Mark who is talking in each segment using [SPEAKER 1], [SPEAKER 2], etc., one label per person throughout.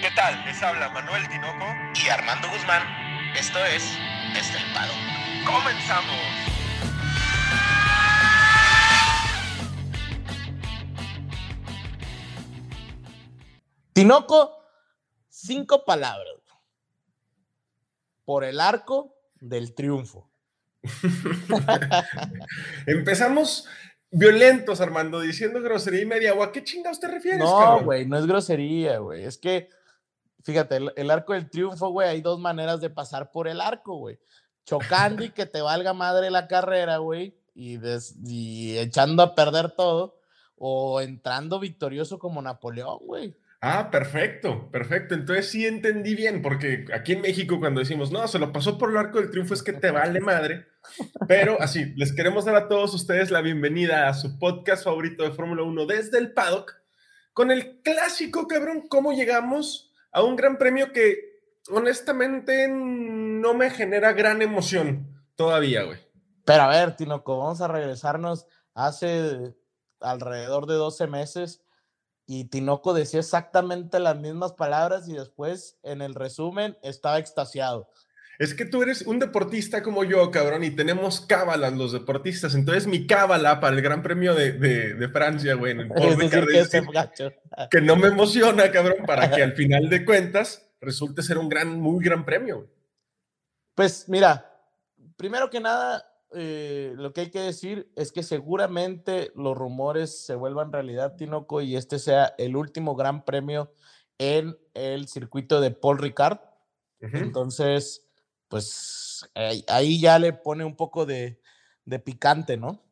[SPEAKER 1] ¿Qué tal? Les habla Manuel Tinoco
[SPEAKER 2] y Armando Guzmán. Esto es Estelpado.
[SPEAKER 1] ¡Comenzamos!
[SPEAKER 3] Tinoco, cinco palabras. Por el arco del triunfo.
[SPEAKER 4] Empezamos violentos, Armando, diciendo grosería y media. ¿O a qué chingados te refieres?
[SPEAKER 3] No, güey, no es grosería, güey. Es que, fíjate, el, arco del triunfo, güey, hay dos maneras de pasar por el arco, güey. Chocando y que te valga madre la carrera, güey, y, y echando a perder todo, o entrando victorioso como Napoleón, güey.
[SPEAKER 4] Ah, perfecto, perfecto. Entonces sí entendí bien, porque aquí en México cuando decimos, no, se lo pasó por el arco del triunfo es que te vale madre. Pero así, les queremos dar a todos ustedes la bienvenida a su podcast favorito de Fórmula 1 desde el paddock, con el clásico, cabrón, cómo llegamos a un gran premio que honestamente no me genera gran emoción todavía, güey.
[SPEAKER 3] Pero a ver, Tinoco, vamos a regresarnos hace alrededor de 12 meses y Tinoco decía exactamente las mismas palabras y después en el resumen estaba extasiado.
[SPEAKER 4] Es que tú eres un deportista como yo, cabrón, y tenemos cábalas los deportistas. Entonces, mi cábala para el Gran Premio de, de, Francia, güey, que, que, no me emociona, cabrón, para que al final de cuentas resulte ser un gran, muy gran premio.
[SPEAKER 3] Pues mira, primero que nada, eh, lo que hay que decir es que seguramente los rumores se vuelvan realidad, Tinoco, y este sea el último gran premio en el circuito de Paul Ricard. Entonces, pues ahí ya le pone un poco de, de picante, ¿no?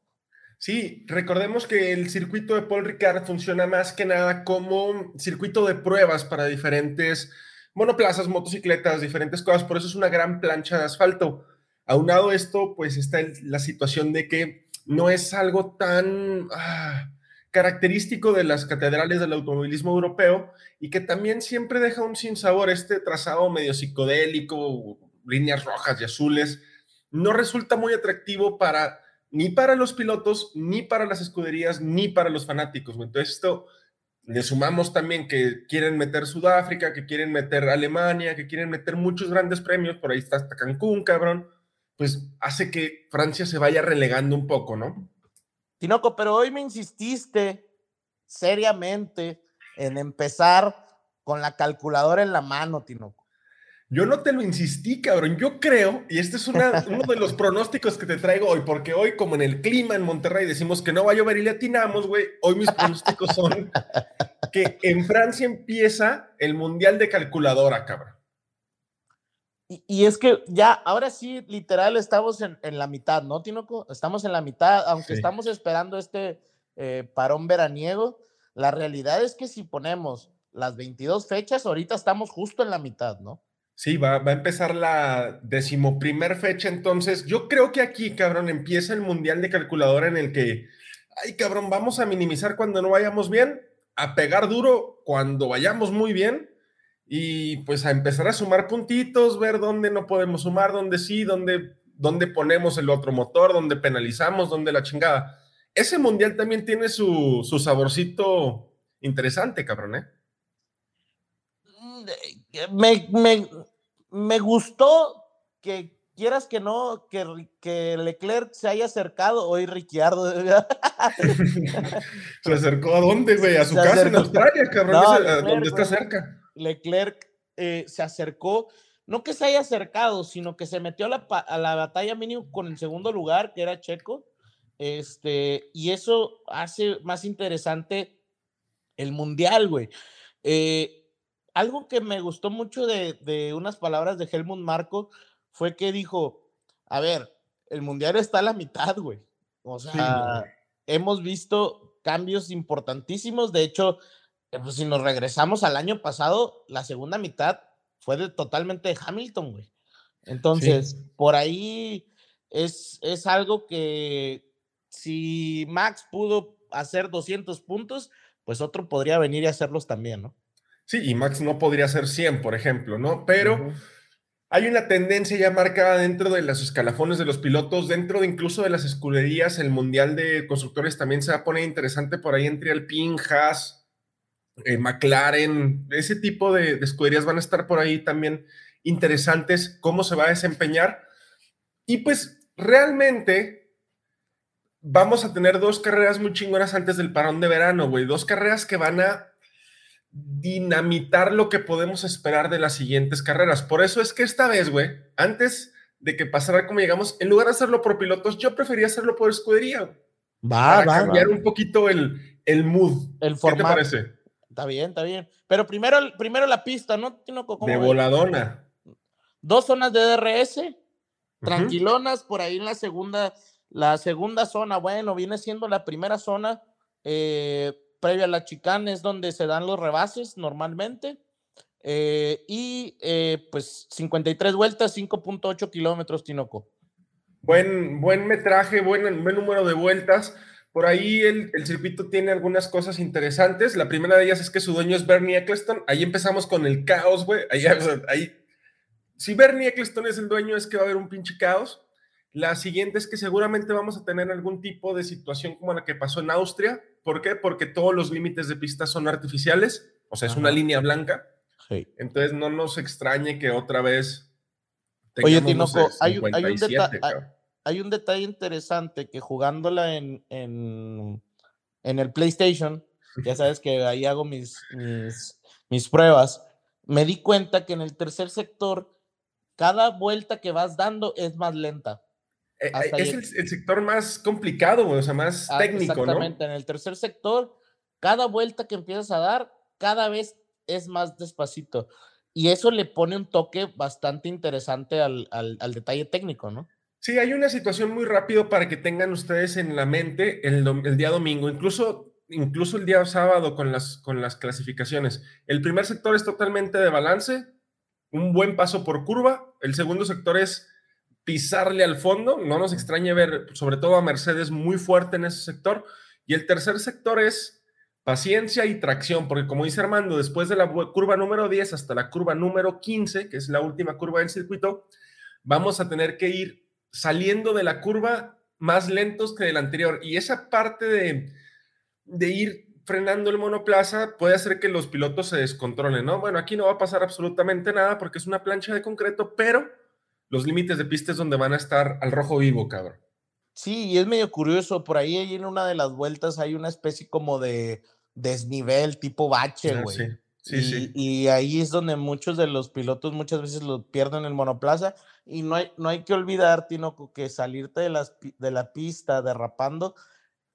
[SPEAKER 4] Sí, recordemos que el circuito de Paul Ricard funciona más que nada como circuito de pruebas para diferentes monoplazas, motocicletas, diferentes cosas, por eso es una gran plancha de asfalto. Aunado esto, pues está la situación de que no es algo tan ah, característico de las catedrales del automovilismo europeo y que también siempre deja un sinsabor este trazado medio psicodélico, líneas rojas y azules, no resulta muy atractivo para ni para los pilotos, ni para las escuderías, ni para los fanáticos. Entonces esto le sumamos también que quieren meter Sudáfrica, que quieren meter Alemania, que quieren meter muchos grandes premios, por ahí está hasta Cancún, cabrón pues hace que Francia se vaya relegando un poco, ¿no?
[SPEAKER 3] Tinoco, pero hoy me insististe seriamente en empezar con la calculadora en la mano, Tinoco.
[SPEAKER 4] Yo no te lo insistí, cabrón. Yo creo, y este es uno de los pronósticos que te traigo hoy, porque hoy, como en el clima en Monterrey decimos que no va a llover y le atinamos, güey, hoy mis pronósticos son que en Francia empieza el Mundial de Calculadora, cabrón.
[SPEAKER 3] Y, es que ya, ahora sí, literal, estamos en, la mitad, ¿no, Tinoco? Estamos en la mitad, aunque estamos esperando este eh, parón veraniego. La realidad es que si ponemos las 22 fechas, ahorita estamos justo en la mitad, ¿no?
[SPEAKER 4] Sí, va, va a empezar la decimoprimer fecha, entonces yo creo que aquí, cabrón, empieza el mundial de calculadora en el que, ay, cabrón, vamos a minimizar cuando no vayamos bien, a pegar duro cuando vayamos muy bien y pues a empezar a sumar puntitos, ver dónde no podemos sumar, dónde sí, dónde, dónde ponemos el otro motor, dónde penalizamos, dónde la chingada. Ese mundial también tiene su, su saborcito interesante, cabrón, ¿eh?
[SPEAKER 3] Me, me, me gustó que quieras que no, que, que Leclerc se haya acercado, hoy Ricciardo.
[SPEAKER 4] ¿Se acercó a dónde, güey? A su casa en Australia, cabrón, a donde está cerca.
[SPEAKER 3] Leclerc eh, se acercó, no que se haya acercado, sino que se metió a la, a la, batalla mínimo con el segundo lugar, que era Checo, este, y eso hace más interesante el mundial, güey. Eh, algo que me gustó mucho de, de, unas palabras de Helmut Marco fue que dijo, a ver, el mundial está a la mitad, güey. O sea, hemos visto cambios importantísimos. De hecho, eh, pues si nos regresamos al año pasado, la segunda mitad fue de, totalmente de Hamilton, güey. Entonces, por ahí es, es algo que si Max pudo hacer 200 puntos, pues otro podría venir y hacerlos también, ¿no?
[SPEAKER 4] Sí, y Max no podría hacer 100, por ejemplo, ¿no? Pero hay una tendencia ya marcada dentro de los escalafones de los pilotos, dentro de incluso de las escuderías, el Mundial de Constructores también se va a poner interesante por ahí entre Alpine, Haas, eh, McLaren, ese tipo de, de escuderías van a estar por ahí también interesantes, cómo se va a desempeñar. Y pues realmente vamos a tener dos carreras muy chingonas antes del parón de verano, güey. Dos carreras que van a dinamitar lo que podemos esperar de las siguientes carreras. Por eso es que esta vez, güey, antes de que pasara como llegamos, en lugar de hacerlo por pilotos, yo prefería hacerlo por escudería.
[SPEAKER 3] Va,
[SPEAKER 4] para
[SPEAKER 3] va,
[SPEAKER 4] cambiar
[SPEAKER 3] va.
[SPEAKER 4] un poquito el, el mood.
[SPEAKER 3] El
[SPEAKER 4] ¿Qué te
[SPEAKER 3] formato.
[SPEAKER 4] parece?
[SPEAKER 3] Está bien, está bien. Pero primero, primero la pista, ¿no?
[SPEAKER 4] De voladona.
[SPEAKER 3] Dos zonas de DRS, tranquilonas, por ahí en la segunda, la segunda zona, bueno, viene siendo la primera zona eh, previa a la chicane, es donde se dan los rebases normalmente. eh, y eh, pues 53 vueltas, 5.8 kilómetros, Tinoco.
[SPEAKER 4] Buen, buen metraje, buen, buen número de vueltas. Por ahí el, circuito tiene algunas cosas interesantes. La primera de ellas es que su dueño es Bernie Eccleston. Ahí empezamos con el caos, güey. Ahí, ahí- si Bernie Eccleston es el dueño, es que va a haber un pinche caos. La siguiente es que seguramente vamos a tener algún tipo de situación como la que pasó en Austria. ¿Por qué? Porque todos los límites de pista son artificiales. O sea, es una línea blanca.
[SPEAKER 3] Sí.
[SPEAKER 4] Entonces no nos extrañe que otra vez.
[SPEAKER 3] Oye,
[SPEAKER 4] tengamos, no
[SPEAKER 3] Tinoco,
[SPEAKER 4] sé,
[SPEAKER 3] hay un- hay un
[SPEAKER 4] 57,
[SPEAKER 3] deta- hay- un detalle interesante que jugándola en, en, en el PlayStation, ya sabes que ahí hago mis, mis, mis pruebas, me di cuenta que en el tercer sector, cada vuelta que vas dando es más lenta.
[SPEAKER 4] Eh,
[SPEAKER 3] hasta
[SPEAKER 4] es el, el sector más complicado, o sea, más
[SPEAKER 3] Ah,
[SPEAKER 4] técnico, ¿no?
[SPEAKER 3] Exactamente, en el tercer sector, cada vuelta que empiezas a dar, cada vez es más despacito. Y eso le pone un toque bastante interesante al, al, al detalle técnico, ¿no?
[SPEAKER 4] Sí, hay una situación muy rápido para que tengan ustedes en la mente el, el día domingo, incluso, incluso el día sábado con las, con las clasificaciones. El primer sector es totalmente de balance, un buen paso por curva. El segundo sector es pisarle al fondo. No nos extrañe ver, sobre todo a Mercedes, muy fuerte en ese sector. Y el tercer sector es paciencia y tracción, porque como dice Armando, después de la curva número 10 hasta la curva número 15, que es la última curva del circuito, vamos a tener que ir saliendo de la curva más lentos que del anterior. Y esa parte de, de ir frenando el monoplaza puede hacer que los pilotos se descontrolen, ¿no? Bueno, aquí no va a pasar absolutamente nada porque es una plancha de concreto, pero los límites de pista es donde van a estar al rojo vivo, cabrón.
[SPEAKER 3] Sí, y es medio curioso, por ahí ahí en una de las vueltas hay una especie como de desnivel tipo bache,
[SPEAKER 4] Ah,
[SPEAKER 3] güey.
[SPEAKER 4] sí, sí,
[SPEAKER 3] y,
[SPEAKER 4] sí.
[SPEAKER 3] y ahí es donde muchos de los pilotos muchas veces lo pierden el monoplaza y no hay, no hay que olvidar, Tinoco, que salirte de, las, de la pista derrapando,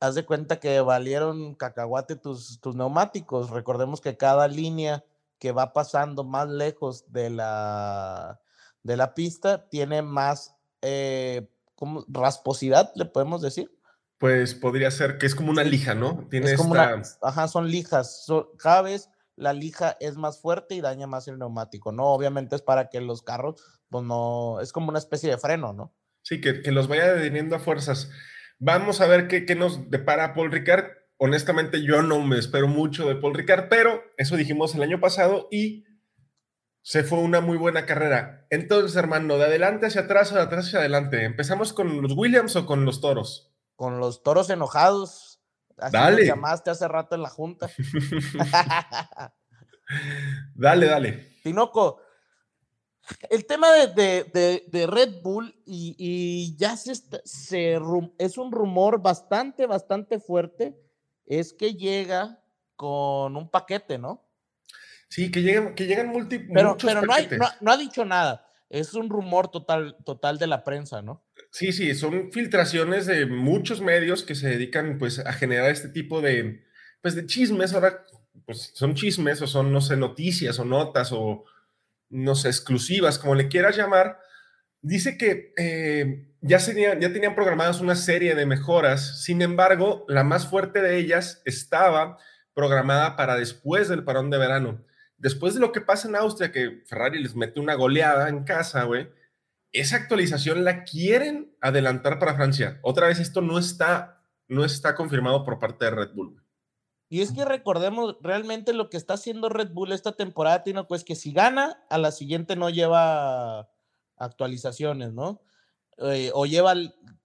[SPEAKER 3] haz de cuenta que valieron cacahuate tus, tus neumáticos. Recordemos que cada línea que va pasando más lejos de la, de la pista tiene más eh, ¿cómo? rasposidad, le podemos decir.
[SPEAKER 4] Pues podría ser que es como una lija, ¿no? Tiene
[SPEAKER 3] Es como
[SPEAKER 4] esta...
[SPEAKER 3] una, ajá, son lijas. so- cada vez la lija es más fuerte y daña más el neumático, ¿no? Obviamente es para que los carros, pues no, es como una especie de freno, ¿no?
[SPEAKER 4] Sí, que, que los vaya deteniendo a fuerzas. Vamos a ver qué, qué nos depara Paul Ricard. Honestamente, yo no me espero mucho de Paul Ricard, pero eso dijimos el año pasado y se fue una muy buena carrera. Entonces, hermano, de adelante hacia atrás o de atrás hacia adelante. ¿Empezamos con los Williams o con los toros?
[SPEAKER 3] Con los toros enojados. Así
[SPEAKER 4] Dale.
[SPEAKER 3] llamaste hace rato en la junta.
[SPEAKER 4] Dale, dale.
[SPEAKER 3] Tinoco, el tema de, de- de- de Red Bull y, y ya se, está- se rum- es un rumor bastante, bastante fuerte, es que llega con un paquete, ¿no?
[SPEAKER 4] Sí, que llegan, que llegan multi,
[SPEAKER 3] Pero,
[SPEAKER 4] muchos
[SPEAKER 3] pero no, hay- no, no ha dicho nada. Es un rumor total, total de la prensa, ¿no?
[SPEAKER 4] Sí, sí, son filtraciones de muchos medios que se dedican pues a generar este tipo de, pues, de chismes. Ahora, pues son chismes o son, no sé, noticias o notas o, no sé, exclusivas, como le quieras llamar. Dice que eh, ya, tenía- ya tenían programadas una serie de mejoras, sin embargo, la más fuerte de ellas estaba programada para después del parón de verano. Después de lo que pasa en Austria, que Ferrari les mete una goleada en casa, güey, esa actualización la quieren adelantar para Francia. Otra vez, esto no está, no está confirmado por parte de Red Bull.
[SPEAKER 3] Y es que recordemos realmente lo que está haciendo Red Bull esta temporada, Tino, pues que si gana, a la siguiente no lleva actualizaciones, ¿no? Eh, o lleva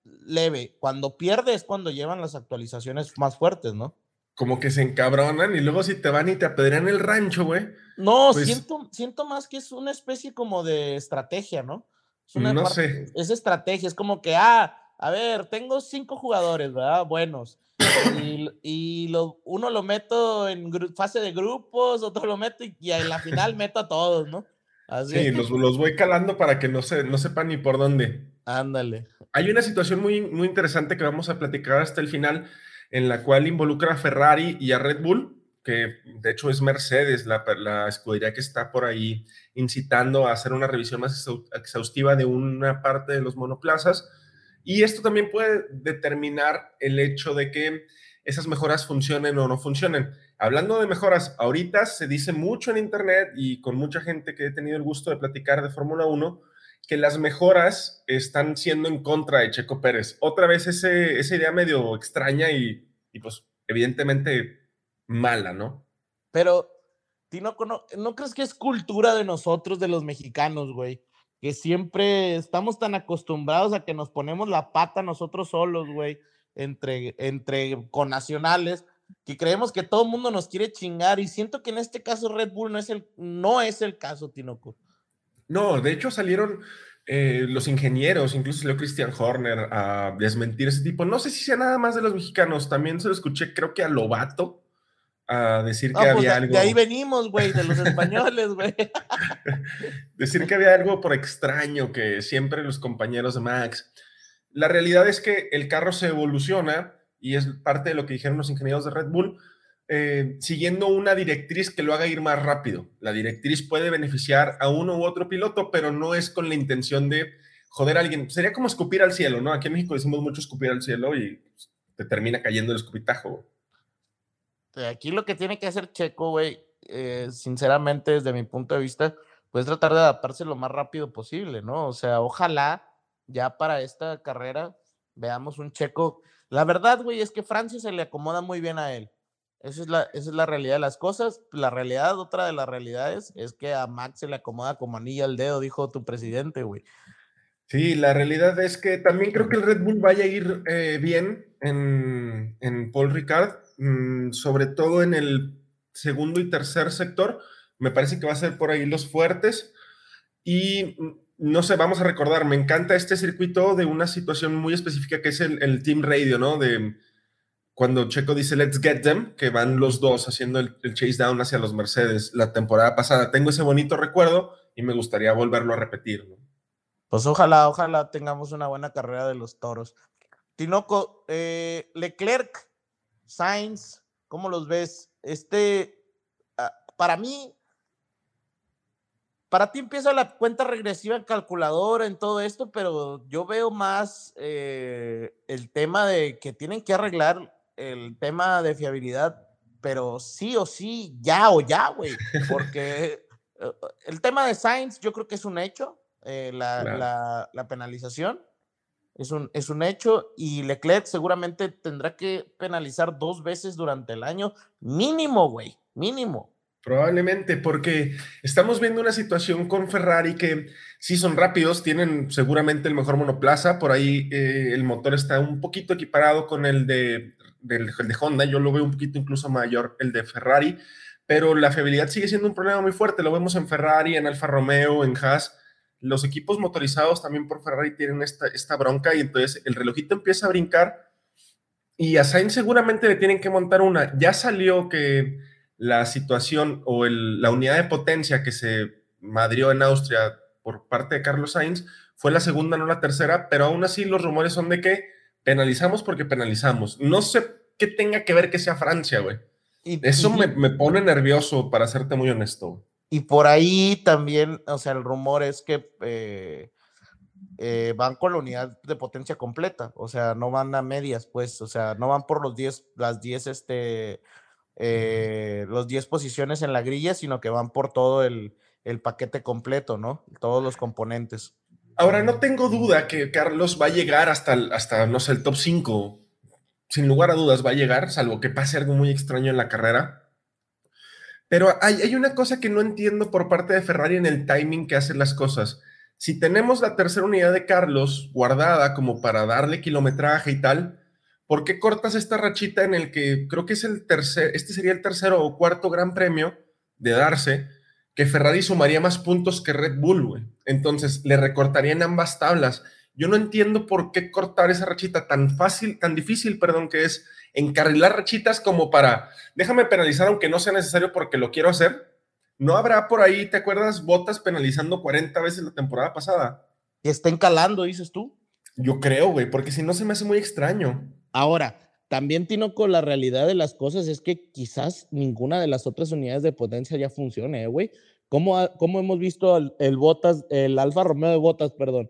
[SPEAKER 3] leve. Cuando pierde es cuando llevan las actualizaciones más fuertes, ¿no?
[SPEAKER 4] Como que se encabronan y luego si te van y te apedrean el rancho, güey.
[SPEAKER 3] No, pues siento, siento más que es una especie como de estrategia, ¿no? Es una
[SPEAKER 4] no sé.
[SPEAKER 3] Es estrategia, es como que, ah, a ver, tengo cinco jugadores, ¿verdad? Buenos. Y, y lo, uno lo meto en fase de grupos, otro lo meto y, en la final meto a todos, ¿no?
[SPEAKER 4] Así. Sí, los, los, voy calando para que no, se, no sepan ni por dónde.
[SPEAKER 3] Ándale.
[SPEAKER 4] Hay una situación muy, muy interesante que vamos a platicar hasta el final, en la cual involucra a Ferrari y a Red Bull, que de hecho es Mercedes, la, la escudería que está por ahí incitando a hacer una revisión más exhaustiva de una parte de los monoplazas. Y esto también puede determinar el hecho de que esas mejoras funcionen o no funcionen. Hablando de mejoras, ahorita se dice mucho en Internet y con mucha gente que he tenido el gusto de platicar de Fórmula 1, que las mejoras están siendo en contra de Checo Pérez. Otra vez ese, esa idea medio extraña y, y pues evidentemente mala, ¿no?
[SPEAKER 3] Pero, Tino, ¿no, ¿no crees que es cultura de nosotros, de los mexicanos, güey? Que siempre estamos tan acostumbrados a que nos ponemos la pata nosotros solos, güey, entre, entre nacionales que creemos que todo el mundo nos quiere chingar y siento que en este caso Red Bull no es el, no es el caso, Tinoco.
[SPEAKER 4] No, de hecho salieron eh, los ingenieros, incluso salió Christian Horner a desmentir ese tipo. No sé si sea nada más de los mexicanos, también se lo escuché, creo que a Lobato, a decir que
[SPEAKER 3] pues
[SPEAKER 4] había algo.
[SPEAKER 3] De ahí venimos, güey, de los españoles, güey.
[SPEAKER 4] decir que había algo por extraño que siempre los compañeros de Max. La realidad es que el carro se evoluciona y es parte de lo que dijeron los ingenieros de Red Bull, eh, siguiendo una directriz que lo haga ir más rápido. La directriz puede beneficiar a uno u otro piloto, pero no es con la intención de joder a alguien. Sería como escupir al cielo, ¿no? Aquí en México decimos mucho escupir al cielo y pues, te termina cayendo el escupitajo.
[SPEAKER 3] Aquí lo que tiene que hacer Checo, güey, eh, sinceramente, desde mi punto de vista, pues tratar de adaptarse lo más rápido posible, ¿no? O sea, ojalá ya para esta carrera veamos un Checo la verdad, güey, es que Francia se le acomoda muy bien a él. Esa es, la, esa es la realidad de las cosas. La realidad, otra de las realidades, es que a Max se le acomoda como anilla al dedo, dijo tu presidente, güey.
[SPEAKER 4] Sí, la realidad es que también creo que el Red Bull vaya a ir eh, bien en, en, Paul Ricard, mm, sobre todo en el segundo y tercer sector. Me parece que va a ser por ahí los fuertes. Y no sé, vamos a recordar, me encanta este circuito de una situación muy específica que es el, Team Radio, ¿no? De cuando Checo dice Let's get them, que van los dos haciendo el, chase down hacia los Mercedes la temporada pasada. Tengo ese bonito recuerdo y me gustaría volverlo a repetir.
[SPEAKER 3] Pues ojalá, ojalá tengamos una buena carrera de los toros. Tinoco, eh, Leclerc, Sainz, ¿cómo los ves? Este, ah, para mí, para ti empieza la cuenta regresiva en calculadora, en todo esto, pero yo veo más eh, el tema de que tienen que arreglar el tema de fiabilidad, pero sí o sí, ya o ya, güey, porque eh, el tema de Sainz yo creo que es un hecho, eh, la, la, penalización es un, es un hecho y Leclerc seguramente tendrá que penalizar dos veces durante el año, mínimo, güey, mínimo.
[SPEAKER 4] Probablemente, porque estamos viendo una situación con Ferrari que sí son rápidos, tienen seguramente el mejor monoplaza, por ahí eh, el motor está un poquito equiparado con el de, de Honda, yo lo veo un poquito incluso mayor el de Ferrari, pero la fiabilidad sigue siendo un problema muy fuerte, lo vemos en Ferrari, en Alfa Romeo, en Haas, los equipos motorizados también por Ferrari tienen esta, esta bronca y entonces el relojito empieza a brincar y a Sainz seguramente le tienen que montar una, ya salió que la situación o la unidad de potencia que se madrió en Austria por parte de Carlos Sainz fue la segunda, no la tercera, pero aún así los rumores son de que penalizamos porque penalizamos. No sé qué tenga que ver que sea Francia, güey. Eso me, pone nervioso, para serte muy honesto.
[SPEAKER 3] Y por ahí también, o sea, el rumor es que eh, eh, van con la unidad de potencia completa, o sea, no van a medias, pues, o sea, no van por los 10, las 10, este, eh, los 10 posiciones en la grilla, sino que van por todo el, paquete completo, ¿no? Todos los componentes.
[SPEAKER 4] Ahora, no tengo duda que Carlos va a llegar hasta, hasta no sé, el top 5. Sin lugar a dudas va a llegar, salvo que pase algo muy extraño en la carrera. Pero hay, hay una cosa que no entiendo por parte de Ferrari en el timing que hacen las cosas. Si tenemos la tercera unidad de Carlos guardada como para darle kilometraje y tal, ¿por qué cortas esta rachita en el que creo que es el tercer, este sería el tercero o cuarto gran premio de darse, que Ferrari sumaría más puntos que Red Bull, güey? Entonces, le recortarían ambas tablas. Yo no entiendo por qué cortar esa rachita tan fácil, tan difícil, perdón, que es encarrilar rachitas como para, déjame penalizar aunque no sea necesario porque lo quiero hacer. No habrá por ahí, ¿te acuerdas? Botas penalizando 40 veces la temporada pasada.
[SPEAKER 3] Que estén calando, dices tú.
[SPEAKER 4] Yo creo, güey, porque si no se me hace muy extraño.
[SPEAKER 3] Ahora, también Tino con la realidad de las cosas es que quizás ninguna de las otras unidades de potencia ya funcione, ¿eh, güey. ¿Cómo, hemos visto el, Botas, el Alfa Romeo de Botas, perdón?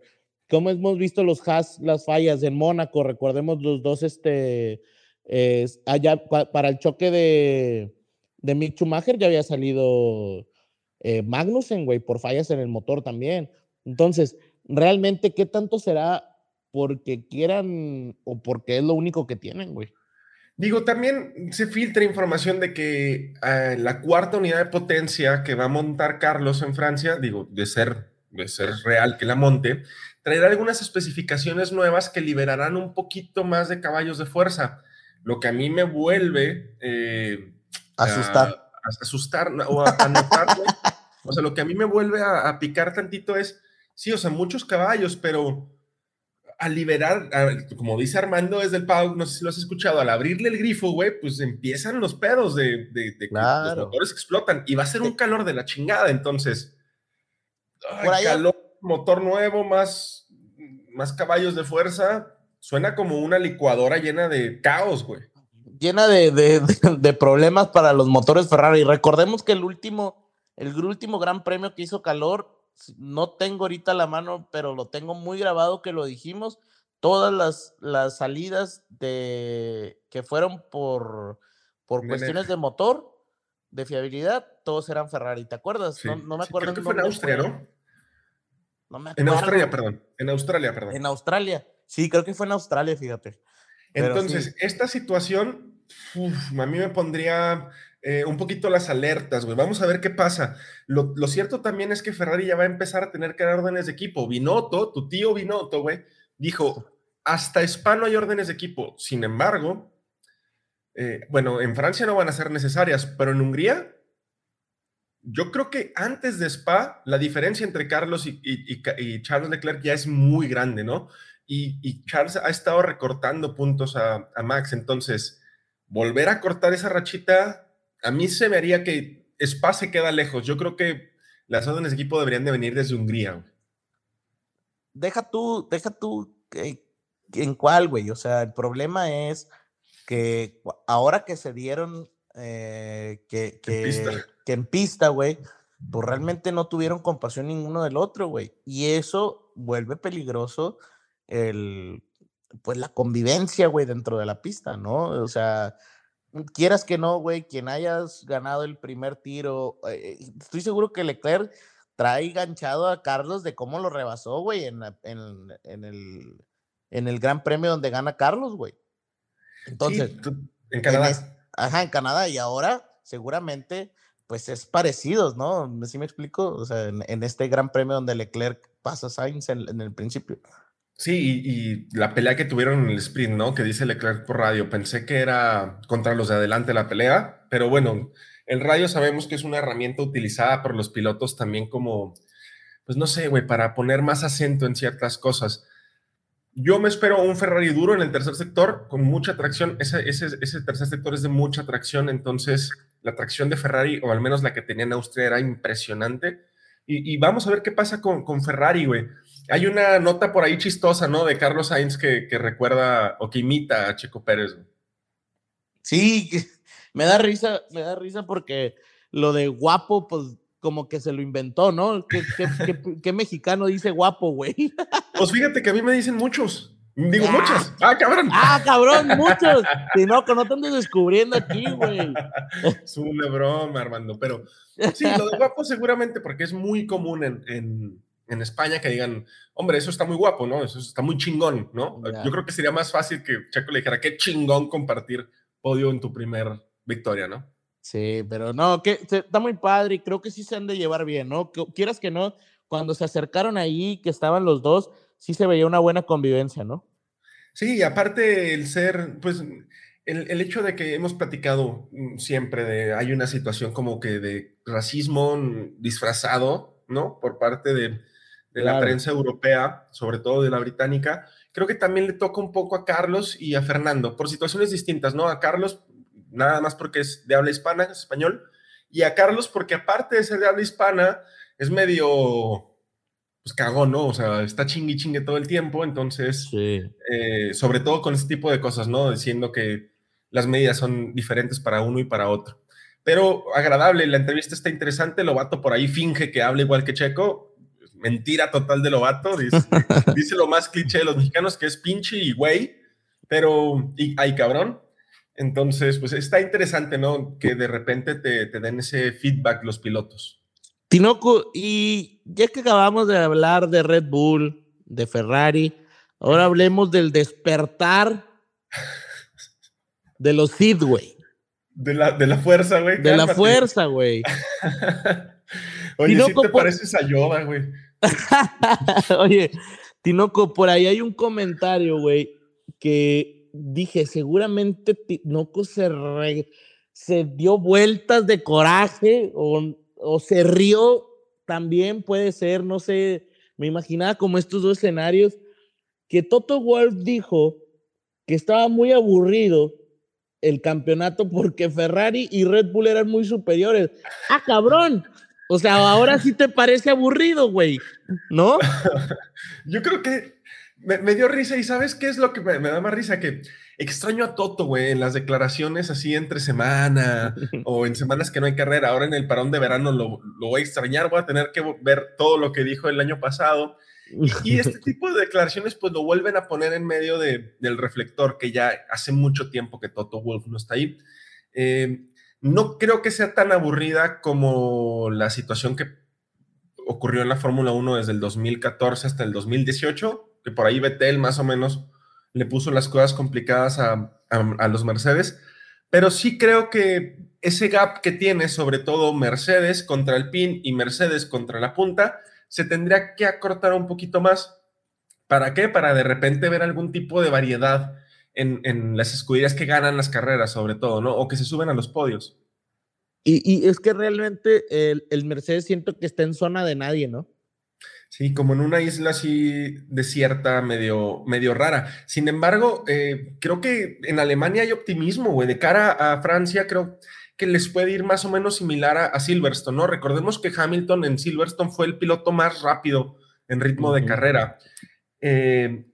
[SPEAKER 3] ¿Cómo hemos visto los Haas, las fallas en Mónaco? Recordemos los dos, este, allá para el choque de, de Mick Schumacher ya había salido eh, Magnussen, güey, por fallas en el motor también. Entonces, realmente, ¿qué tanto será porque quieran o porque es lo único que tienen, güey?
[SPEAKER 4] Digo, también se filtra información de que ah, la cuarta unidad de potencia que va a montar Carlos en Francia, digo, de ser, de ser real que la monte, traerá algunas especificaciones nuevas que liberarán un poquito más de caballos de fuerza, lo que a mí me vuelve eh,
[SPEAKER 3] asustar.
[SPEAKER 4] A, asustar o a, notar, o sea, lo que a mí me vuelve a picar tantito es, sí, o sea, muchos caballos, pero al liberar, como dice Armando desde el Pau, no sé si lo has escuchado, al abrirle el grifo, güey, pues empiezan los pedos de, de, que los motores explotan y va a ser un calor de la chingada, entonces. calor, motor nuevo, más, más caballos de fuerza, suena como una licuadora llena de caos, güey.
[SPEAKER 3] Llena de, de, de problemas para los motores Ferrari. Recordemos que el último, el último gran premio que hizo calor no tengo ahorita la mano, pero lo tengo muy grabado que lo dijimos, todas las, las salidas de, que fueron por, por cuestiones de motor, de fiabilidad, todos eran Ferrari, ¿te acuerdas? No, me acuerdo.
[SPEAKER 4] creo que fue en Austria, ¿no? En Australia, perdón. En Australia, perdón.
[SPEAKER 3] En Australia. Sí, creo que fue en Australia, fíjate.
[SPEAKER 4] Entonces, esta situación, a mí me pondría eh, un poquito las alertas, güey. Vamos a ver qué pasa. Lo, cierto también es que Ferrari ya va a empezar a tener que dar órdenes de equipo. Binotto, tu tío Binotto, güey, dijo, hasta Spa no hay órdenes de equipo. Sin embargo, eh, bueno, en Francia no van a ser necesarias, pero en Hungría, yo creo que antes de Spa, la diferencia entre Carlos y, Charles Leclerc ya es muy grande, ¿no? Y, Charles ha estado recortando puntos a Max, entonces volver a cortar esa rachita a mí se me haría que Spa se queda lejos. Yo creo que las órdenes de equipo deberían de venir desde Hungría.
[SPEAKER 3] Deja tú, deja tú en cuál, güey. O sea, el problema es que ahora que se dieron eh, que, en pista, güey, pues realmente no tuvieron compasión ninguno del otro, güey. Y eso vuelve peligroso el, pues la convivencia, güey, dentro de la pista, ¿no? O sea, quieras que no, güey, quien hayas ganado el primer tiro, eh, estoy seguro que Leclerc trae ganchado a Carlos de cómo lo rebasó, güey, en, en, el, en el Gran Premio donde gana Carlos, güey. Entonces,
[SPEAKER 4] en Canadá.
[SPEAKER 3] ajá, en Canadá, y ahora seguramente, pues es parecido, ¿no? ¿Sí me explico? O sea, en, este Gran Premio donde Leclerc pasa a Sainz en el principio.
[SPEAKER 4] Sí, y, la pelea que tuvieron en el sprint, ¿no? Que dice Leclerc por radio. Pensé que era contra los de adelante la pelea, pero bueno, el radio sabemos que es una herramienta utilizada por los pilotos también como, pues no sé, güey, para poner más acento en ciertas cosas. Yo me espero un Ferrari duro en el tercer sector con mucha tracción. Ese, ese, ese tercer sector es de mucha tracción, entonces la tracción de Ferrari, o al menos la que tenía en Austria, era impresionante. Y, vamos a ver qué pasa con, con Ferrari, güey hay una nota por ahí chistosa, ¿no? De Carlos Sainz que, recuerda o que imita a Checo Pérez.
[SPEAKER 3] Sí, me da risa, me da risa porque lo de guapo, pues como que se lo inventó, ¿no? ¿Qué, mexicano dice guapo, güey?
[SPEAKER 4] Pues fíjate que a mí me dicen muchos. Digo, muchos. Ah, cabrón.
[SPEAKER 3] Ah, cabrón, muchos. Si no, que no te andes descubriendo aquí, güey.
[SPEAKER 4] Es una broma, Armando. Pero sí, lo de guapo seguramente porque es muy común en en España que digan, hombre, eso está muy guapo, ¿no? Eso está muy chingón, ¿no? Yo creo que sería más fácil que Checo le dijera, qué chingón compartir podio en tu primer victoria, ¿no?
[SPEAKER 3] Sí, pero no, que está muy padre y creo que sí se han de llevar bien, ¿no? quieras que no, cuando se acercaron ahí, que estaban los dos, sí se veía una buena convivencia, ¿no?
[SPEAKER 4] Sí, aparte el ser, pues, el, hecho de que hemos platicado mm, siempre de, hay una situación como que de racismo disfrazado, ¿no? Por parte de, la prensa europea, sobre todo de la británica, creo que también le toca un poco a Carlos y a Fernando, por situaciones distintas, ¿no? A Carlos, nada más porque es de habla hispana, es español, y a Carlos porque aparte de ser de habla hispana, es medio pues cagó, ¿no? O sea, está chingui chingue todo el tiempo, entonces, eh, sobre todo con este tipo de cosas, ¿no? Diciendo que las medidas son diferentes para uno y para otro. Pero agradable, la entrevista está interesante, Lobato por ahí finge que habla igual que Checo, mentira total de Lobato, dice, dice lo más cliché de los mexicanos que es pinche y güey, pero, y, ay cabrón, entonces, pues está interesante, ¿no? Que de repente te, te den ese feedback los pilotos.
[SPEAKER 3] Tinoco, y ya que acabamos de hablar de Red Bull, de Ferrari, ahora hablemos del despertar de los Sid, güey.
[SPEAKER 4] De la, de la fuerza, güey.
[SPEAKER 3] De la fuerza, güey.
[SPEAKER 4] Oye, Tinoco, te pareces a Yoda, güey.
[SPEAKER 3] Oye, Tinoco, por ahí hay un comentario, güey, que dije, seguramente Tinoco se, se dio vueltas de coraje o o se rió, también puede ser, no sé, me imaginaba como estos dos escenarios, que Toto Wolf dijo que estaba muy aburrido el campeonato porque Ferrari y Red Bull eran muy superiores. Ah, cabrón. O sea, ahora sí te parece aburrido, güey, ¿no?
[SPEAKER 4] Yo creo que me, dio risa y ¿sabes qué es lo que me, me da más risa? Que extraño a Toto, güey, en las declaraciones así entre semana o en semanas que no hay carrera. Ahora en el parón de verano lo, voy a extrañar, voy a tener que ver todo lo que dijo el año pasado. Y, este tipo de declaraciones pues lo vuelven a poner en medio de, del reflector, que ya hace mucho tiempo que Toto Wolf no está ahí. Eh, no creo que sea tan aburrida como la situación que ocurrió en la Fórmula 1 desde el 2014 hasta el 2018, que por ahí Vettel más o menos le puso las cosas complicadas a, los Mercedes, pero sí creo que ese gap que tiene, sobre todo Mercedes contra el pin y Mercedes contra la punta, se tendría que acortar un poquito más. ¿Para qué? Para de repente ver algún tipo de variedad en, las escuderías que ganan las carreras, sobre todo, ¿no? O que se suben a los podios.
[SPEAKER 3] Y, es que realmente el, el Mercedes siento que está en zona de nadie, ¿no?
[SPEAKER 4] Sí, como en una isla así desierta, medio, medio rara. Sin embargo, eh, creo que en Alemania hay optimismo, güey. De cara a Francia, creo que les puede ir más o menos similar a, Silverstone, ¿no? Recordemos que Hamilton en Silverstone fue el piloto más rápido en ritmo de carrera. Eh,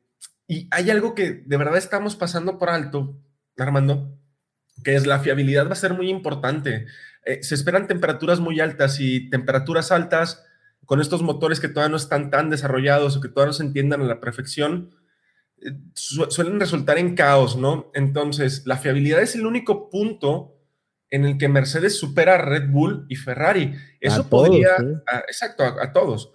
[SPEAKER 4] y hay algo que de verdad estamos pasando por alto, Armando, que es la fiabilidad va a ser muy importante. Eh, se esperan temperaturas muy altas y temperaturas altas con estos motores que todavía no están tan desarrollados o que todavía no se entiendan a la perfección, eh, suelen resultar en caos, ¿no? Entonces, la fiabilidad es el único punto en el que Mercedes supera a Red Bull y Ferrari. Eso podría, exacto, a, todos.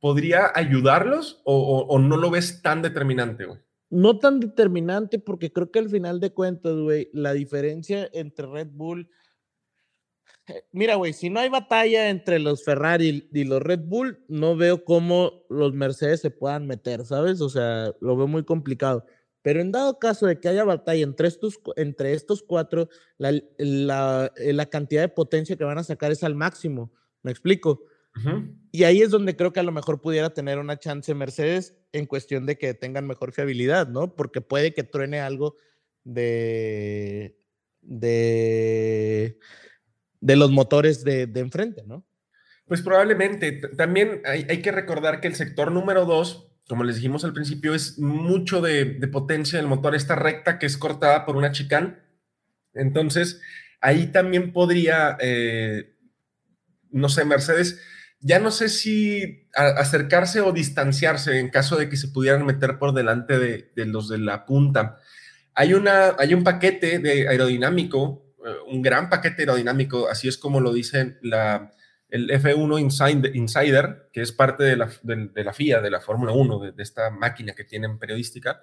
[SPEAKER 4] ¿Podría ayudarlos o, no lo ves tan determinante, güey?
[SPEAKER 3] No tan determinante porque creo que al final de cuentas, güey, la diferencia entre Red Bull Mira, güey, si no hay batalla entre los Ferrari y los Red Bull, no veo cómo los Mercedes se puedan meter, ¿sabes? O sea, lo veo muy complicado. Pero en dado caso de que haya batalla entre estos, entre estos cuatro, la, eh, la cantidad de potencia que van a sacar es al máximo. ¿Me explico? Y ahí es donde creo que a lo mejor pudiera tener una chance Mercedes en cuestión de que tengan mejor fiabilidad, ¿no? Porque puede que truene algo de. de de los motores de, enfrente, ¿no?
[SPEAKER 4] Pues probablemente. También hay, que recordar que el sector número dos, como les dijimos al principio, es mucho de, potencia del motor, esta recta que es cortada por una chicane. Entonces, ahí también podría, eh, no sé, Mercedes, ya no sé si acercarse o distanciarse en caso de que se pudieran meter por delante de, de los de la punta. Hay, una, hay un paquete de aerodinámico eh, un gran paquete aerodinámico, así es como lo dice el F1 Insider, que es parte de la, de, la FIA, de la Fórmula 1, de, esta máquina que tienen periodística,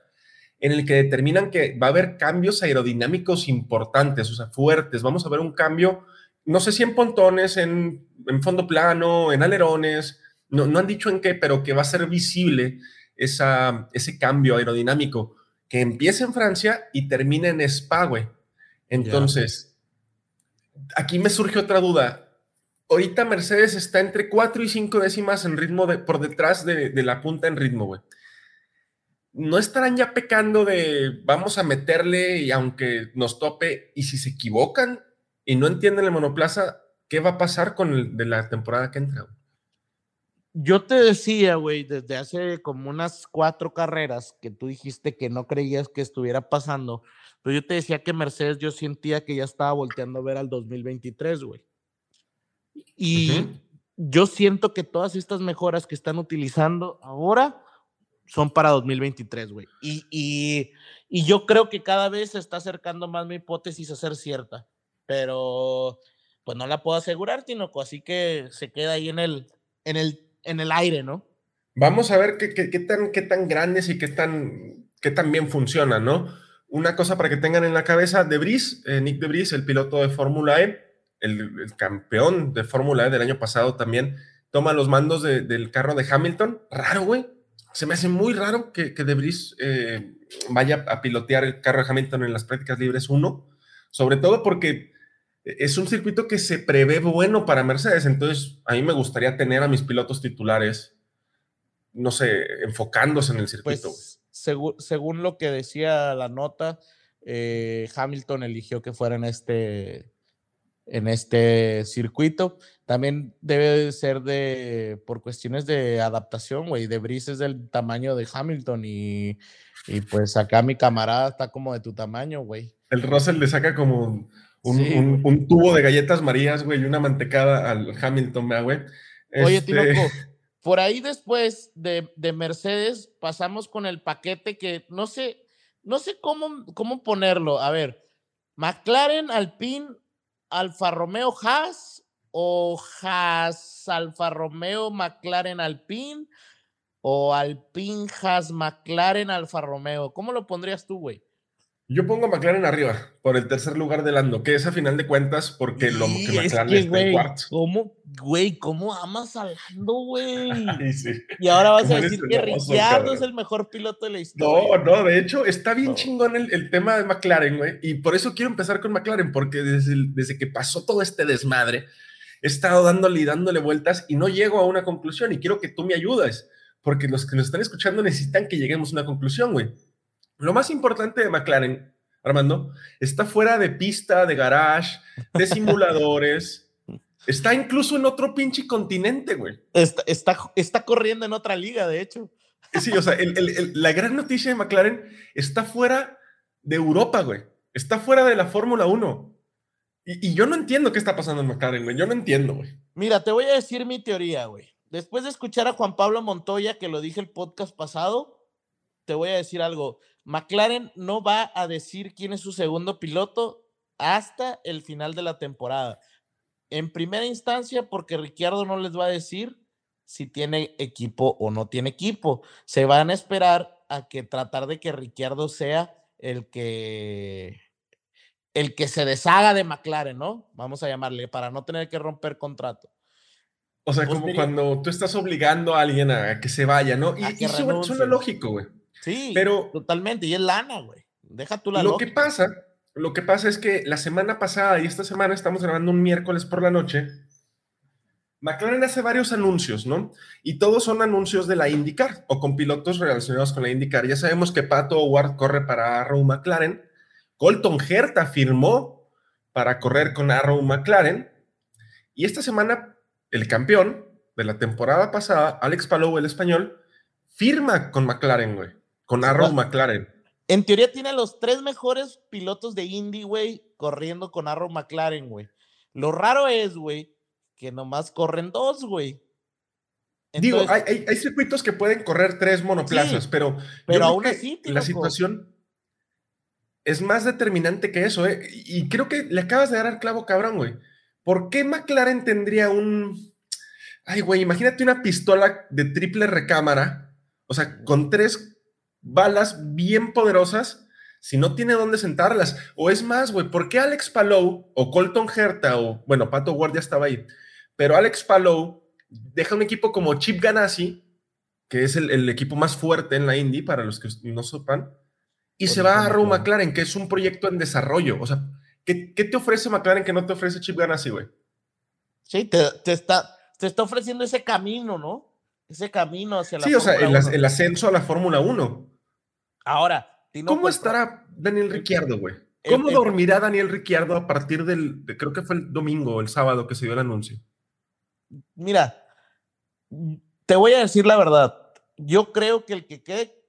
[SPEAKER 4] en el que determinan que va a haber cambios aerodinámicos importantes, o sea, fuertes. Vamos a ver un cambio, no sé si en pontones, en, fondo plano, en alerones, no, han dicho en qué, pero que va a ser visible ese cambio aerodinámico que empiece en Francia y termine en Spa, güey. Entonces, aquí me surge otra duda. Ahorita Mercedes está entre 4 y 5 décimas en ritmo de, por detrás de, de la punta en ritmo, güey. ¿No estarán ya pecando de vamos a meterle y aunque nos tope y si se equivocan y no entienden el monoplaza, ¿qué va a pasar con el de la temporada que entra?
[SPEAKER 3] Yo te decía, güey, desde hace como unas cuatro carreras que tú dijiste que no creías que estuviera pasando, pero yo te decía que Mercedes yo sentía que ya estaba volteando a ver al 2023, güey. Y yo siento que todas estas mejoras que están utilizando ahora son para 2023, güey. Y, y, y, yo creo que cada vez se está acercando más mi hipótesis a ser cierta, pero pues no la puedo asegurar, Tinoco, así que se queda ahí en el, en el en el aire, ¿no?
[SPEAKER 4] Vamos a ver qué, qué, tan, qué tan grandes y qué tan, qué tan bien funcionan, ¿no? Una cosa para que tengan en la cabeza, Debris, eh, Nick Debris, el piloto de Fórmula E, el, campeón de Fórmula E del año pasado también, toma los mandos del carro de Hamilton. Raro, güey. Se me hace muy raro que, que Debris eh, vaya a pilotear el carro de Hamilton en las prácticas libres 1, sobre todo porque es un circuito que se prevé bueno para Mercedes, entonces a mí me gustaría tener a mis pilotos titulares, no sé, enfocándose en el circuito.
[SPEAKER 3] Pues, según, lo que decía la nota, eh, Hamilton eligió que fuera en este, en este circuito. También debe ser de por cuestiones de adaptación, güey. De Brice es del tamaño de Hamilton y, y pues acá mi camarada está como de tu tamaño, güey.
[SPEAKER 4] El Russell le saca como un, tubo de galletas marías, güey, y una mantecada al Hamilton, güey.
[SPEAKER 3] Oye, este... Tinoco, por ahí después de, Mercedes pasamos con el paquete que no sé, no sé cómo, cómo ponerlo. A ver, McLaren, Alpine, Alfa Romeo, Haas o Haas, Alfa Romeo, McLaren, Alpine o Alpine, Haas, McLaren, Alfa Romeo. ¿Cómo lo pondrías tú, güey?
[SPEAKER 4] Yo pongo a McLaren arriba, por el tercer lugar de Lando, que es a final de cuentas porque lo que McLaren es está en cuarto.
[SPEAKER 3] ¿Cómo, güey, cómo amas a Lando, güey? Y ahora vas a decir que Ricciardo es el mejor piloto de la historia.
[SPEAKER 4] No, no, de hecho, está bien chingón el, tema de McLaren, güey. Y por eso quiero empezar con McLaren, porque desde, desde que pasó todo este desmadre, he estado dándole y dándole vueltas y no llego a una conclusión. Y quiero que tú me ayudes, porque los que nos están escuchando necesitan que lleguemos a una conclusión, güey. Lo más importante de McLaren, Armando, está fuera de pista, de garage, de simuladores. está incluso en otro pinche continente, güey.
[SPEAKER 3] Está, está, corriendo en otra liga, de hecho.
[SPEAKER 4] Sí, o sea, la gran noticia de McLaren está fuera de Europa, güey. Está fuera de la Fórmula 1. Y, y, yo no entiendo qué está pasando en McLaren, güey. Yo no entiendo, güey.
[SPEAKER 3] Mira, te voy a decir mi teoría, güey. Después de escuchar a Juan Pablo Montoya, que lo dije el podcast pasado, te voy a decir algo. McLaren no va a decir quién es su segundo piloto hasta el final de la temporada. En primera instancia, porque Ricciardo no les va a decir si tiene equipo o no tiene equipo. Se van a esperar a que tratar de que Ricciardo sea el que el que se deshaga de McLaren, ¿no? Vamos a llamarle para no tener que romper contrato.
[SPEAKER 4] O sea, como cuando tú estás obligando a alguien a que se vaya, ¿no? Y, y suena lógico, güey.
[SPEAKER 3] Sí, pero totalmente. Y es lana, güey. Deja tú la
[SPEAKER 4] Lo que pasa, lo que pasa es que la semana pasada y esta semana estamos grabando un miércoles por la noche. McLaren hace varios anuncios, ¿no? Y todos son anuncios de la IndyCar o con pilotos relacionados con la IndyCar. Ya sabemos que Pato Howard corre para Arrow McLaren. Colton Herta firmó para correr con Arrow McLaren. Y esta semana, el campeón de la temporada pasada, Alex Palou, el español, firma con McLaren, güey con Arrow McLaren.
[SPEAKER 3] En teoría tiene los tres mejores pilotos de Indy, güey, corriendo con Arrow McLaren, güey. Lo raro es, güey, que nomás corren dos, güey.
[SPEAKER 4] Digo, hay, circuitos que pueden correr tres monoplazas, pero,
[SPEAKER 3] pero aún así,
[SPEAKER 4] la situación es más determinante que eso, ¿eh? Y creo que le acabas de dar al clavo cabrón, güey. ¿Por qué McLaren tendría un... Ay, güey, imagínate una pistola de triple recámara, o sea, con tres balas bien poderosas si no tiene dónde sentarlas. O es más, güey, ¿por qué Alex Palou o Colton Herta o, bueno, Pato Guardia estaba ahí, pero Alex Palou deja un equipo como Chip Ganassi, que es el, equipo más fuerte en la Indy, para los que no sepan, y se va a Arrow McLaren, que es un proyecto en desarrollo. O sea, ¿qué, qué te ofrece McLaren que no te ofrece Chip Ganassi, güey?
[SPEAKER 3] Sí, te, te, está, te está ofreciendo ese camino, ¿no? Ese camino hacia la
[SPEAKER 4] Sí, o sea, el, el, ascenso a la Fórmula 1.
[SPEAKER 3] Ahora,
[SPEAKER 4] ¿cómo estará Daniel Ricciardo, güey? ¿Cómo dormirá Daniel Ricciardo a partir del, creo que fue el domingo o el sábado que se dio el anuncio?
[SPEAKER 3] Mira, te voy a decir la verdad. Yo creo que el que quede,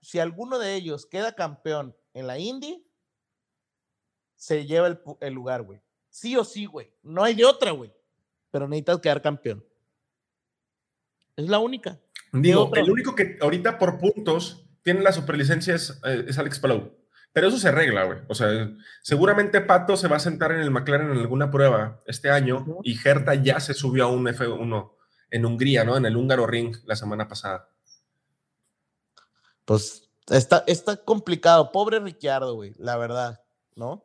[SPEAKER 3] si alguno de ellos queda campeón en la Indy, se lleva el, el lugar, güey. Sí o sí, güey. No hay de otra, güey. Pero necesitas quedar campeón. Es la única.
[SPEAKER 4] Digo, el único que ahorita por puntos tiene la superlicencia es, eh, es Alex Palou. Pero eso se arregla, güey. O sea, seguramente Pato se va a sentar en el McLaren en alguna prueba este año y Gerta ya se subió a un F1 en Hungría, ¿no? En el húngaro ring la semana pasada.
[SPEAKER 3] Pues está, está complicado. Pobre Ricciardo, güey, la verdad, ¿no?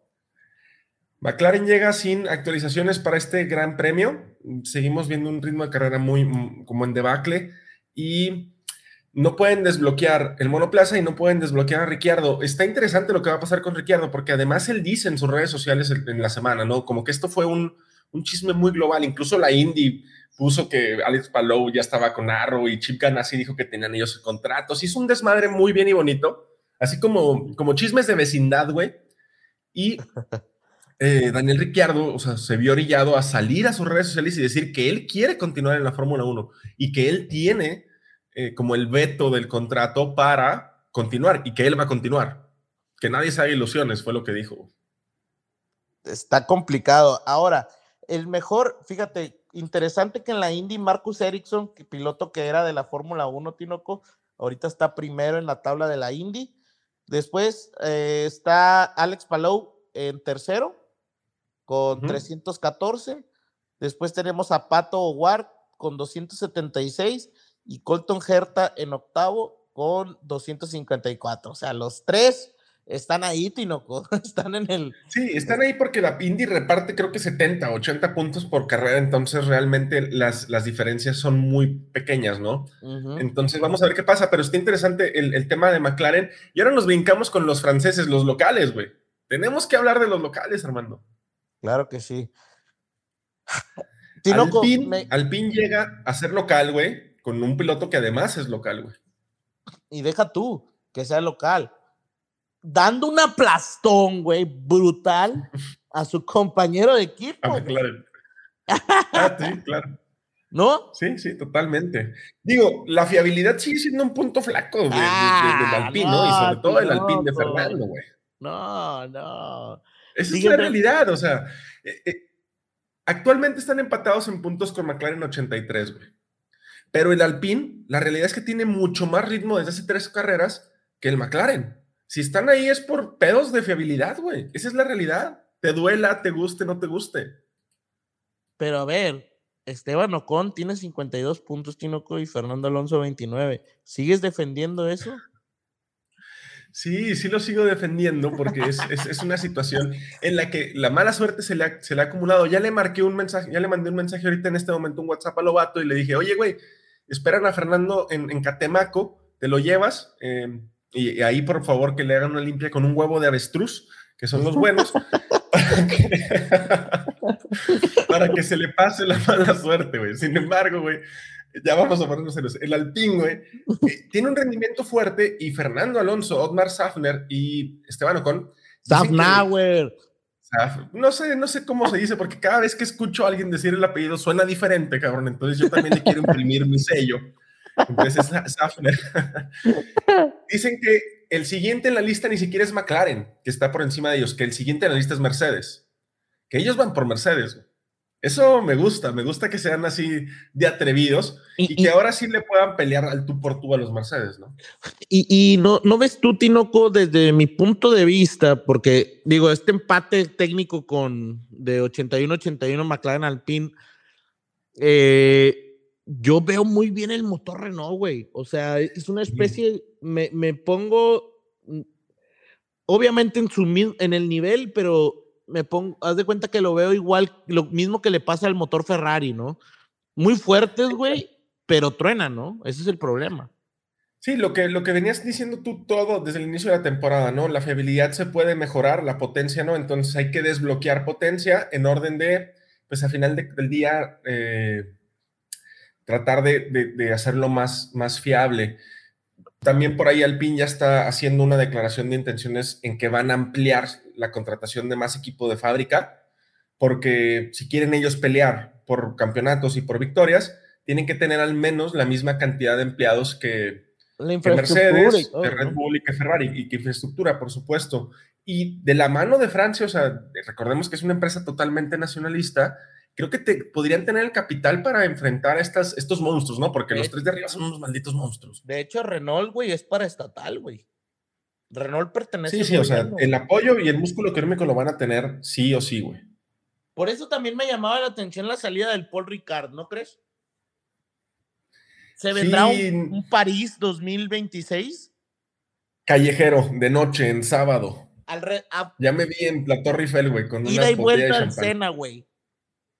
[SPEAKER 4] McLaren llega sin actualizaciones para este gran premio. Seguimos viendo un ritmo de carrera muy como en debacle y no pueden desbloquear el monoplaza y no pueden desbloquear a Ricciardo. Está interesante lo que va a pasar con Ricciardo, porque además él dice en sus redes sociales en la semana, ¿no? Como que esto fue un, un chisme muy global. Incluso la Indy puso que Alex Palou ya estaba con Arrow y Chip Ganassi dijo que tenían ellos contratos. Hizo un desmadre muy bien y bonito, así como, como chismes de vecindad, güey. Y eh, Daniel Ricciardo, o sea, se vio orillado a salir a sus redes sociales y decir que él quiere continuar en la Fórmula 1 y que él tiene eh, como el veto del contrato para continuar y que él va a continuar. Que nadie se haga ilusiones, fue lo que dijo.
[SPEAKER 3] Está complicado. Ahora, el mejor, fíjate, interesante que en la Indy Marcus Ericsson, piloto que era de la Fórmula 1, Tinoco, ahorita está primero en la tabla de la Indy. Después eh, está Alex Palou en tercero con 314. Después tenemos a Pato Ward con 276 y Colton Herta en octavo con 254. O sea, los tres están ahí, Tinoco, están en el...
[SPEAKER 4] Sí, están ahí porque la Indy reparte creo que 70, 80 puntos por carrera, entonces realmente las, las diferencias son muy pequeñas, ¿no? Entonces vamos a ver qué pasa, pero está interesante el, el, tema de McLaren. Y ahora nos brincamos con los franceses, los locales, güey. Tenemos que hablar de los locales, Armando.
[SPEAKER 3] Claro que sí.
[SPEAKER 4] Tinoco, Alpine llega a ser local, güey con un piloto que además es local, güey.
[SPEAKER 3] Y deja tú que sea local. Dando un aplastón, güey, brutal a su compañero de equipo.
[SPEAKER 4] Ah, claro. ah, sí, claro.
[SPEAKER 3] ¿No?
[SPEAKER 4] Sí, sí, totalmente. Digo, la fiabilidad sigue siendo un punto flaco del ah, Alpine, no, Y sobre todo el Alpine de Fernando, güey.
[SPEAKER 3] No, no.
[SPEAKER 4] Esa es la realidad, o sea, eh, eh, actualmente están empatados en puntos con McLaren 83, güey. Pero el Alpine, la realidad es que tiene mucho más ritmo desde hace tres carreras que el McLaren. Si están ahí es por pedos de fiabilidad, güey. Esa es la realidad. Te duela, te guste, no te guste.
[SPEAKER 3] Pero a ver, Esteban Ocon tiene 52 puntos, Tinoco, y Fernando Alonso 29. ¿Sigues defendiendo eso?
[SPEAKER 4] Sí, sí lo sigo defendiendo porque es, es, una situación en la que la mala suerte se le, ha, se le ha acumulado. Ya le marqué un mensaje, ya le mandé un mensaje ahorita en este momento, un WhatsApp a Lobato y le dije, oye, güey, esperan a Fernando en, Catemaco, te lo llevas em, y, ahí por favor que le hagan una limpia con un huevo de avestruz, que son los buenos, para que, se le pase la mala suerte, güey. Sin embargo, güey, ya vamos a ponernos serios. El Alpín, güey, eh, tiene un rendimiento fuerte y Fernando Alonso, Otmar Safner y Esteban Ocon.
[SPEAKER 3] Safnauer.
[SPEAKER 4] No sé, no sé cómo se dice, porque cada vez que escucho a alguien decir el apellido suena diferente, cabrón. Entonces yo también le quiero imprimir mi sello. Entonces Safner. Dicen que el siguiente en la lista ni siquiera es McLaren, que está por encima de ellos, que el siguiente en la lista es Mercedes. Que ellos van por Mercedes. Eso me gusta, me gusta que sean así de atrevidos y, que ahora sí le puedan pelear al tú por tú a los Mercedes, ¿no?
[SPEAKER 3] Y, no, no ves tú, Tinoco, desde mi punto de vista, porque digo, este empate técnico con de 81-81 McLaren Alpine, eh, yo veo muy bien el motor Renault, güey. O sea, es una especie, me, me pongo, mm, obviamente en, su, en el nivel, pero me pongo, haz de cuenta que lo veo igual, lo mismo que le pasa al motor Ferrari, ¿no? Muy fuertes, güey, pero truena, ¿no? Ese es el problema.
[SPEAKER 4] Sí, lo que, lo que venías diciendo tú todo desde el inicio de la temporada, ¿no? La fiabilidad se puede mejorar, la potencia, ¿no? Entonces hay que desbloquear potencia en orden de, pues al final del día, eh, tratar de, hacerlo más, más fiable. También por ahí Alpine ya está haciendo una declaración de intenciones en que van a ampliar la contratación de más equipo de fábrica, porque si quieren ellos pelear por campeonatos y por victorias, tienen que tener al menos la misma cantidad de empleados que, Mercedes, que Red Bull y que Ferrari, y que infraestructura, por supuesto. Y de la mano de Francia, o sea, recordemos que es una empresa totalmente nacionalista, creo que te podrían tener el capital para enfrentar a estas, estos monstruos, ¿no? Porque los tres de arriba son unos malditos monstruos.
[SPEAKER 3] De hecho, Renault, güey, es para estatal, güey. Renault pertenece.
[SPEAKER 4] Sí, sí, o sea, el apoyo y el músculo económico lo van a tener sí o sí, güey.
[SPEAKER 3] Por eso también me llamaba la atención la salida del Paul Ricard, ¿no crees? ¿Se vendrá un, París 2026?
[SPEAKER 4] Callejero, de noche, en sábado. ya me vi en la Torre Eiffel, güey, con
[SPEAKER 3] Ida y vuelta al Sena, güey.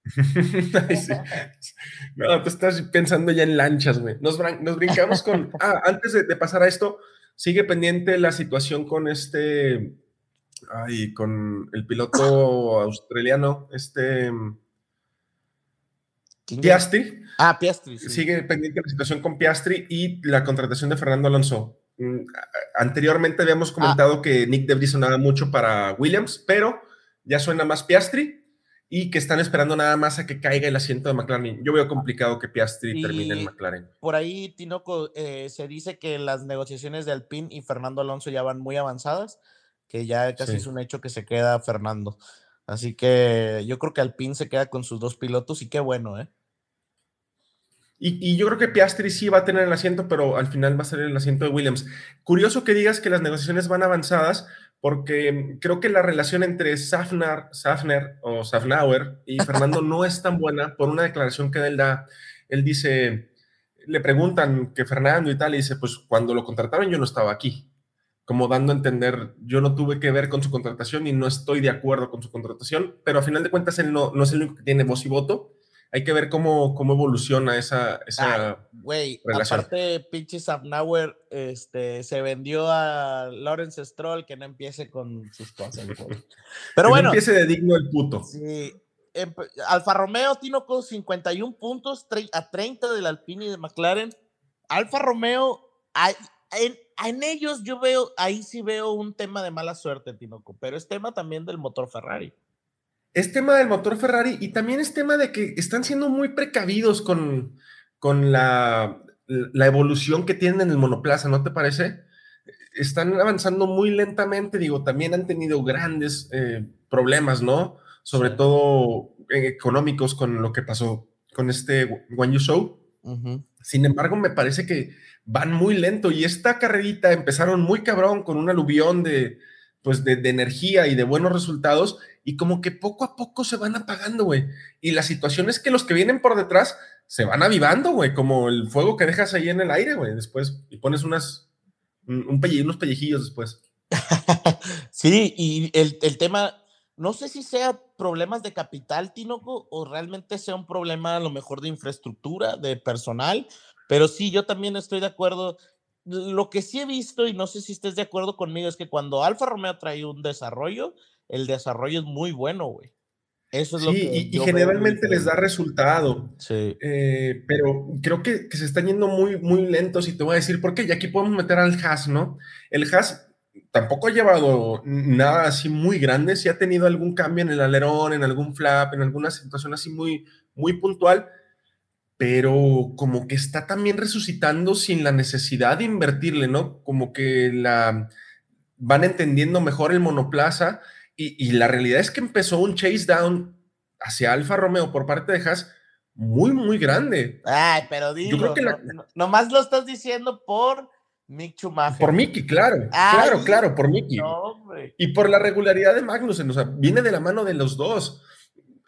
[SPEAKER 4] No, tú estás pensando ya en lanchas, güey. Nos, brincamos con... Ah, antes de, de, pasar a esto, sigue pendiente la situación con este... Ay, con el piloto australiano, este... Piastri.
[SPEAKER 3] Ah, Piastri.
[SPEAKER 4] Sigue pendiente la situación con Piastri y la contratación de Fernando Alonso. Mm, anteriormente habíamos ah. comentado que Nick Debris sonaba mucho para Williams, pero ya suena más Piastri y que están esperando nada más a que caiga el asiento de McLaren. Yo veo complicado que Piastri termine en McLaren.
[SPEAKER 3] Por ahí, Tinoco, eh, se dice que las negociaciones de Alpine y Fernando Alonso ya van muy avanzadas, que ya casi es un hecho que se queda Fernando. Así que yo creo que Alpine se queda con sus dos pilotos y qué bueno, ¿eh?
[SPEAKER 4] Y, yo creo que Piastri sí va a tener el asiento, pero al final va a ser el asiento de Williams. Curioso que digas que las negociaciones van avanzadas, porque creo que la relación entre Safner, Safner o Safnauer y Fernando no es tan buena por una declaración que él da. Él dice, le preguntan que Fernando y tal, y dice, pues cuando lo contrataron yo no estaba aquí como dando a entender, yo no tuve que ver con su contratación y no estoy de acuerdo con su contratación, pero a final de cuentas él no, no es el único que tiene voz y voto. Hay que ver cómo, cómo evoluciona esa, esa
[SPEAKER 3] Güey, aparte pinche Safnauer este, se vendió a Lawrence Stroll que no empiece con sus cosas.
[SPEAKER 4] Pero bueno. No empiece de digno el puto.
[SPEAKER 3] Sí. Alfa Romeo tiene con 51 puntos a 30 del Alpine y de McLaren. Alfa Romeo, en, en, ellos yo veo, ahí sí veo un tema de mala suerte, Tinoco, pero es tema también del motor Ferrari.
[SPEAKER 4] Es tema del motor Ferrari y también es tema de que están siendo muy precavidos con, con la, la evolución que tienen en el monoplaza, ¿no te parece? Están avanzando muy lentamente, digo, también han tenido grandes eh, problemas, ¿no? Sobre todo eh, económicos con lo que pasó con este One You Show. Sin embargo, me parece que van muy lento y esta carrerita empezaron muy cabrón con un aluvión de, pues de, energía y de buenos resultados y como que poco a poco se van apagando, güey. Y la situación es que los que vienen por detrás se van avivando, güey, como el fuego que dejas ahí en el aire, güey, después y pones unas, un, unos pellejillos después.
[SPEAKER 3] sí, y el, el, tema, no sé si sea problemas de capital, Tinoco, o realmente sea un problema a lo mejor de infraestructura, de personal, pero sí, yo también estoy de acuerdo. Lo que sí he visto, y no sé si estés de acuerdo conmigo, es que cuando Alfa Romeo trae un desarrollo, el desarrollo es muy bueno, güey.
[SPEAKER 4] Eso es lo que. Y, generalmente les da resultado. Sí. Eh, pero creo que, se están yendo muy, muy lentos y te voy a decir por qué. Y aquí podemos meter al Haas, ¿no? El Haas tampoco ha llevado nada así muy grande. Sí ha tenido algún cambio en el alerón, en algún flap, en alguna situación así muy, muy puntual pero como que está también resucitando sin la necesidad de invertirle, ¿no? Como que la van entendiendo mejor el monoplaza y, la realidad es que empezó un chase down hacia Alfa Romeo por parte de Haas muy, muy grande.
[SPEAKER 3] Ay, pero digo, Yo creo que nomás lo estás diciendo por Mick Schumacher.
[SPEAKER 4] Por Mickey, claro, claro, claro, por Mickey. y por la regularidad de Magnussen, o sea, viene de la mano de los dos.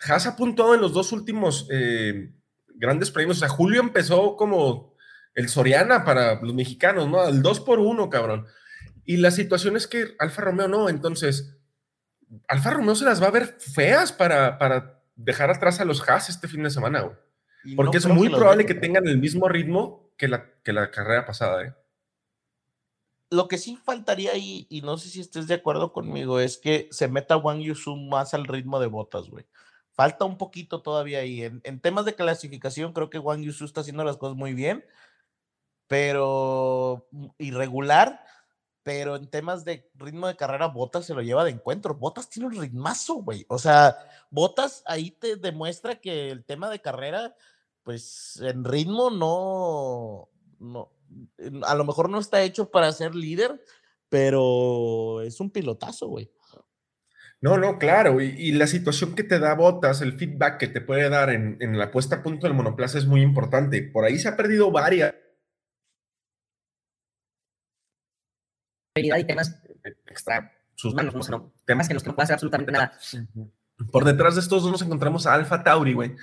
[SPEAKER 4] Haas apuntó en los dos últimos eh, grandes premios. O sea, Julio empezó como el Soriana para los mexicanos, ¿no? El 2 por 1, cabrón. Y la situación es que Alfa Romeo no, entonces Alfa Romeo se las va a ver feas para, para dejar atrás a los Haas este fin de semana, güey. Porque es muy probable que tengan el mismo ritmo que la, que la carrera pasada, ¿eh?
[SPEAKER 3] lo que sí faltaría ahí, y no sé si estés de acuerdo conmigo, es que se meta Wang Yusu más al ritmo de botas, güey. Falta un poquito todavía ahí. En, en, temas de clasificación, creo que Wang Yusu está haciendo las cosas muy bien, pero irregular. Pero en temas de ritmo de carrera, Botas se lo lleva de encuentro. Botas tiene un ritmazo, güey. O sea, Botas ahí te demuestra que el tema de carrera, pues en ritmo no, no, a lo mejor no está hecho para ser líder, pero es un pilotazo, güey.
[SPEAKER 4] No, no, claro. Y, la situación que te da Botas, el feedback que te puede dar en, en la puesta a punto del monoplaza es muy importante. Por ahí se ha perdido varias.
[SPEAKER 5] Y temas extra sus manos, no, temas que los que no puede hacer absolutamente nada.
[SPEAKER 4] Por detrás de estos dos nos encontramos a Alfa Tauri, güey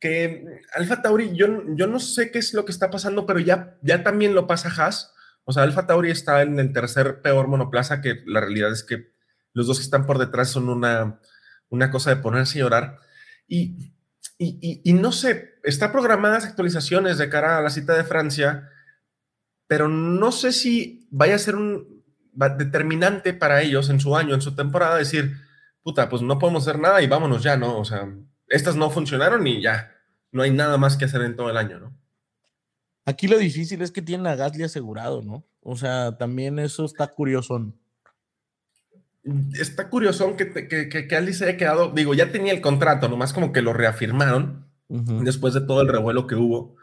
[SPEAKER 4] que Alfa Tauri, yo, yo no sé qué es lo que está pasando, pero ya, ya también lo pasa Haas. O sea, Alfa Tauri está en el tercer peor monoplaza, que la realidad es que los dos que están por detrás son una, una cosa de ponerse a llorar. Y, y, y, no sé, está programadas actualizaciones de cara a la cita de Francia, pero no sé si vaya a ser un determinante para ellos en su año, en su temporada, decir, puta, pues no podemos hacer nada y vámonos ya, ¿no? O sea, estas no funcionaron y ya, no hay nada más que hacer en todo el año, ¿no?
[SPEAKER 3] Aquí lo difícil es que tienen a Gasly asegurado, ¿no? O sea, también eso está curioso.
[SPEAKER 4] Está curioso que, que, que, Gasly se haya quedado, digo, ya tenía el contrato, nomás como que lo reafirmaron después de todo el revuelo que hubo.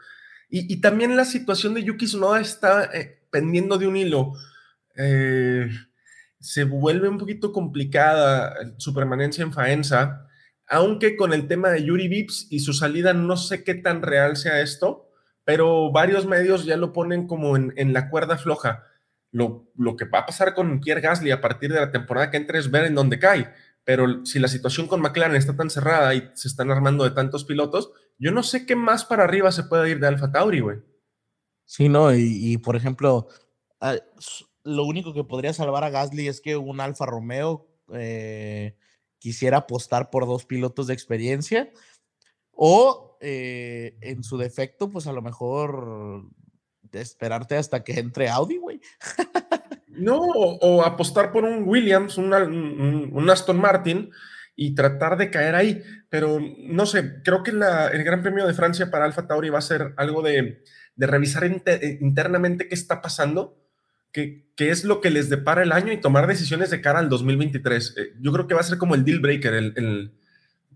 [SPEAKER 4] Y, y, también la situación de Yuki Tsunoda está eh, pendiendo de un hilo. Eh, se vuelve un poquito complicada su permanencia en Faenza aunque con el tema de Yuri Vips y su salida no sé qué tan real sea esto, pero varios medios ya lo ponen como en, la cuerda floja. Lo, lo, que va a pasar con Pierre Gasly a partir de la temporada que entre es ver en dónde cae. Pero si la situación con McLaren está tan cerrada y se están armando de tantos pilotos, yo no sé qué más para arriba se puede ir de Alfa Tauri, güey.
[SPEAKER 3] Sí, no, y, por ejemplo, ah, lo único que podría salvar a Gasly es que un Alfa Romeo eh, quisiera apostar por dos pilotos de experiencia o eh, en su defecto, pues a lo mejor esperarte hasta que entre Audi, güey.
[SPEAKER 4] no, o, apostar por un Williams, un, un, Aston Martin y tratar de caer ahí. Pero no sé, creo que el Gran Premio de Francia para Alfa Tauri va a ser algo de, de revisar internamente qué está pasando qué, es lo que les depara el año y tomar decisiones de cara al 2023. Eh, yo creo que va a ser como el deal breaker, el,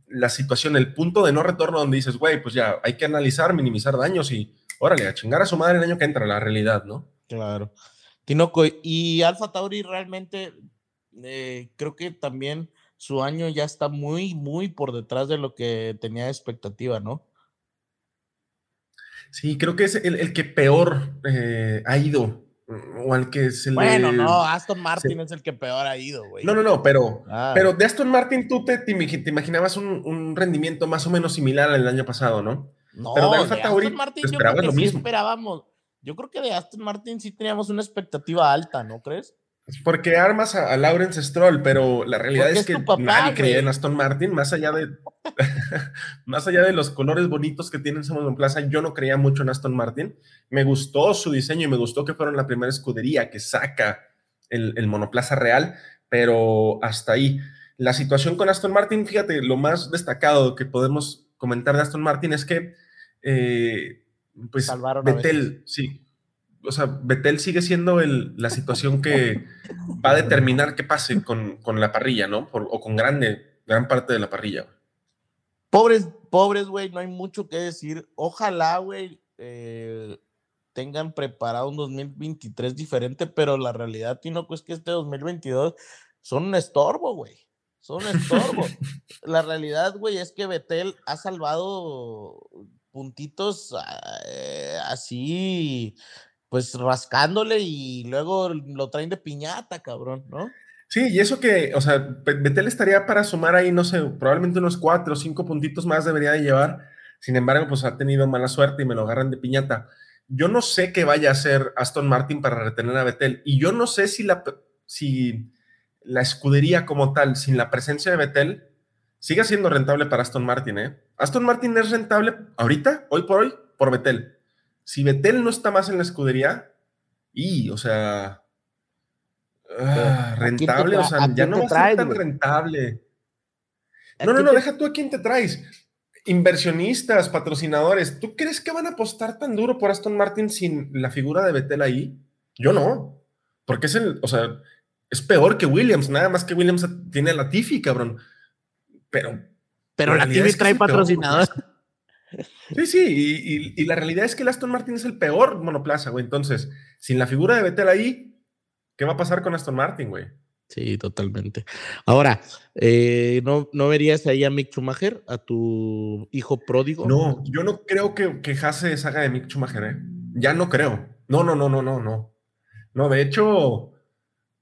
[SPEAKER 4] la situación, el punto de no retorno donde dices, güey, pues ya hay que analizar, minimizar daños y órale, a chingar a su madre el año que entra, la realidad, ¿no?
[SPEAKER 3] Claro. Tinoco, y Alfa Tauri realmente eh, creo que también su año ya está muy, muy por detrás de lo que tenía expectativa, ¿no?
[SPEAKER 4] Sí, creo que es el, que peor eh, ha ido o al que se
[SPEAKER 3] bueno, no, Aston Martin es el que peor ha ido, güey.
[SPEAKER 4] No, no, no, pero, ah. pero de Aston Martin tú te, te, imaginabas un, un, rendimiento más o menos similar al año pasado, ¿no?
[SPEAKER 3] No, pero de, Aston Martin yo creo que sí esperábamos. Yo creo que de Aston Martin sí teníamos una expectativa alta, ¿no crees?
[SPEAKER 4] Porque armas a, Lawrence Stroll, pero la realidad es, que nadie creía en Aston Martin, más allá de más allá de los colores bonitos que tienen en Plaza, yo no creía mucho en Aston Martin. Me gustó su diseño y me gustó que fueron la primera escudería que saca el, monoplaza real, pero hasta ahí. La situación con Aston Martin, fíjate, lo más destacado que podemos comentar de Aston Martin es que eh, pues Salvaron Betel, sí, o sea, Betel sigue siendo la situación que va a determinar qué pase con, la parrilla, ¿no? o con grande, gran parte de la parrilla.
[SPEAKER 3] Pobres, pobres, güey, no hay mucho que decir. Ojalá, güey, eh, tengan preparado un 2023 diferente, pero la realidad, Tino, es que este 2022 son un estorbo, güey. Son un estorbo. la realidad, güey, es que Betel ha salvado puntitos eh, así pues rascándole y luego lo traen de piñata, cabrón, ¿no?
[SPEAKER 4] Sí, y eso que, o sea, Betel estaría para sumar ahí, no sé, probablemente unos cuatro o cinco puntitos más debería de llevar. Sin embargo, pues ha tenido mala suerte y me lo agarran de piñata. Yo no sé qué vaya a hacer Aston Martin para retener a Betel. Y yo no sé si la, si la escudería como tal, sin la presencia de Betel, sigue siendo rentable para Aston Martin, ¿eh? Aston Martin es rentable ahorita, hoy por hoy, por Betel si Betel no está más en la escudería, y, o sea, Ah,
[SPEAKER 3] ¿A
[SPEAKER 4] rentable, o
[SPEAKER 3] a
[SPEAKER 4] sea, ya no va a ser tan
[SPEAKER 3] güey?
[SPEAKER 4] rentable.
[SPEAKER 3] ¿A
[SPEAKER 4] No, no, no,
[SPEAKER 3] te-
[SPEAKER 4] deja tú a quién te traes. Inversionistas, patrocinadores, ¿tú crees que van a apostar tan duro por Aston Martin sin la figura de Vettel ahí? Yo no, porque es el, o sea, es peor que Williams, nada más que Williams tiene la Tifi, cabrón. Pero
[SPEAKER 3] Pero la
[SPEAKER 4] realidad
[SPEAKER 3] TV
[SPEAKER 4] es que
[SPEAKER 3] trae
[SPEAKER 4] es el peor
[SPEAKER 3] patrocinador.
[SPEAKER 4] monoplaza. Sí, sí, y, y- y la realidad es que el Aston Martin es el peor monoplaza, güey. Entonces, sin la figura de Vettel ahí, ¿qué va a pasar con Aston Martin, güey?
[SPEAKER 3] Sí, totalmente. Ahora, eh, ¿no, ¿no verías ahí a Mick Schumacher, a tu hijo pródigo?
[SPEAKER 4] No, yo no creo que, que Haas se deshaga de Mick Schumacher, ¿eh? Ya no creo. No, no, no, no, no, no. No, de hecho,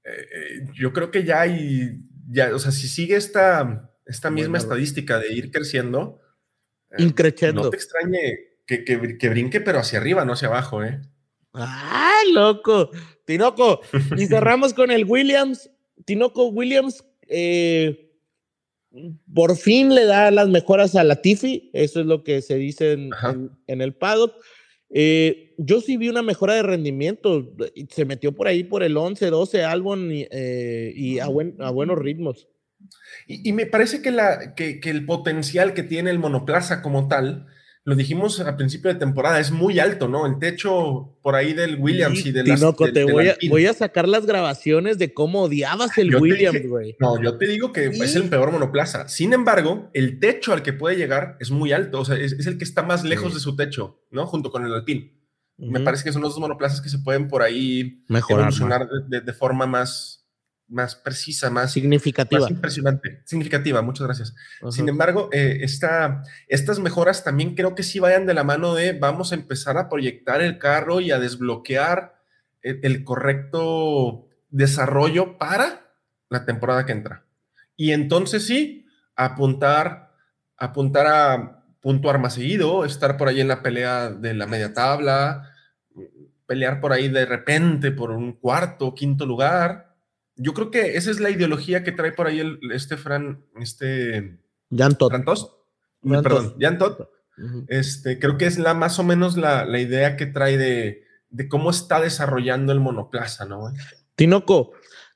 [SPEAKER 4] eh, eh, yo creo que ya hay, ya, o sea, si sigue esta, esta misma
[SPEAKER 3] Bueno,
[SPEAKER 4] estadística de ir creciendo,
[SPEAKER 3] Increchendo.
[SPEAKER 4] no te extrañe que, que, que brinque, pero hacia arriba, no hacia abajo, ¿eh?
[SPEAKER 3] ¡Ah, loco! Tinoco, y cerramos con el Williams. Tinoco Williams, eh, por fin le da las mejoras a Latifi, eso es lo que se dice en,
[SPEAKER 4] Ajá.
[SPEAKER 3] en- en el paddock. Eh, yo sí vi una mejora de rendimiento, se metió por ahí por el 11, 12 Albon y, eh, y a, buen- a buenos ritmos.
[SPEAKER 4] Y, y me parece que, la, que, que el potencial que tiene el monoplaza como tal, lo dijimos a principio de temporada, es muy alto, ¿no? El techo por ahí del Williams y, de las
[SPEAKER 3] Tinoco, te voy a,
[SPEAKER 4] Alpine.
[SPEAKER 3] voy a sacar las grabaciones de cómo odiabas el
[SPEAKER 4] Yo
[SPEAKER 3] Williams, güey.
[SPEAKER 4] No, yo te digo que es el peor monoplaza. Sin embargo, el techo al que puede llegar es muy alto, o sea, es, es el que está más lejos
[SPEAKER 3] Sí.
[SPEAKER 4] de su techo, ¿no? Junto con el Alpine. Me parece que son los dos monoplazas que se pueden por ahí
[SPEAKER 3] Mejorar,
[SPEAKER 4] evolucionar de forma más, más precisa, más,
[SPEAKER 3] significativa.
[SPEAKER 4] más impresionante, significativa. Muchas gracias.
[SPEAKER 3] Ajá.
[SPEAKER 4] Sin embargo, eh, esta- estas mejoras también creo que sí vayan de la mano de vamos a empezar a proyectar el carro y a desbloquear el, el correcto desarrollo para la temporada que entra. Y entonces sí, apuntar, apuntar a puntuar más seguido, estar por ahí en la pelea de la media tabla, pelear por ahí de repente por un cuarto, quinto lugar. Yo creo que esa es la ideología que trae por ahí el, este Fran, este
[SPEAKER 3] Jan Todt.
[SPEAKER 4] Fran Tost.
[SPEAKER 3] Jan
[SPEAKER 4] Perdón. Jan. Este, creo que es la más o menos la, la idea que trae de, de cómo está desarrollando el monoplaza, ¿no?
[SPEAKER 3] Tinoco,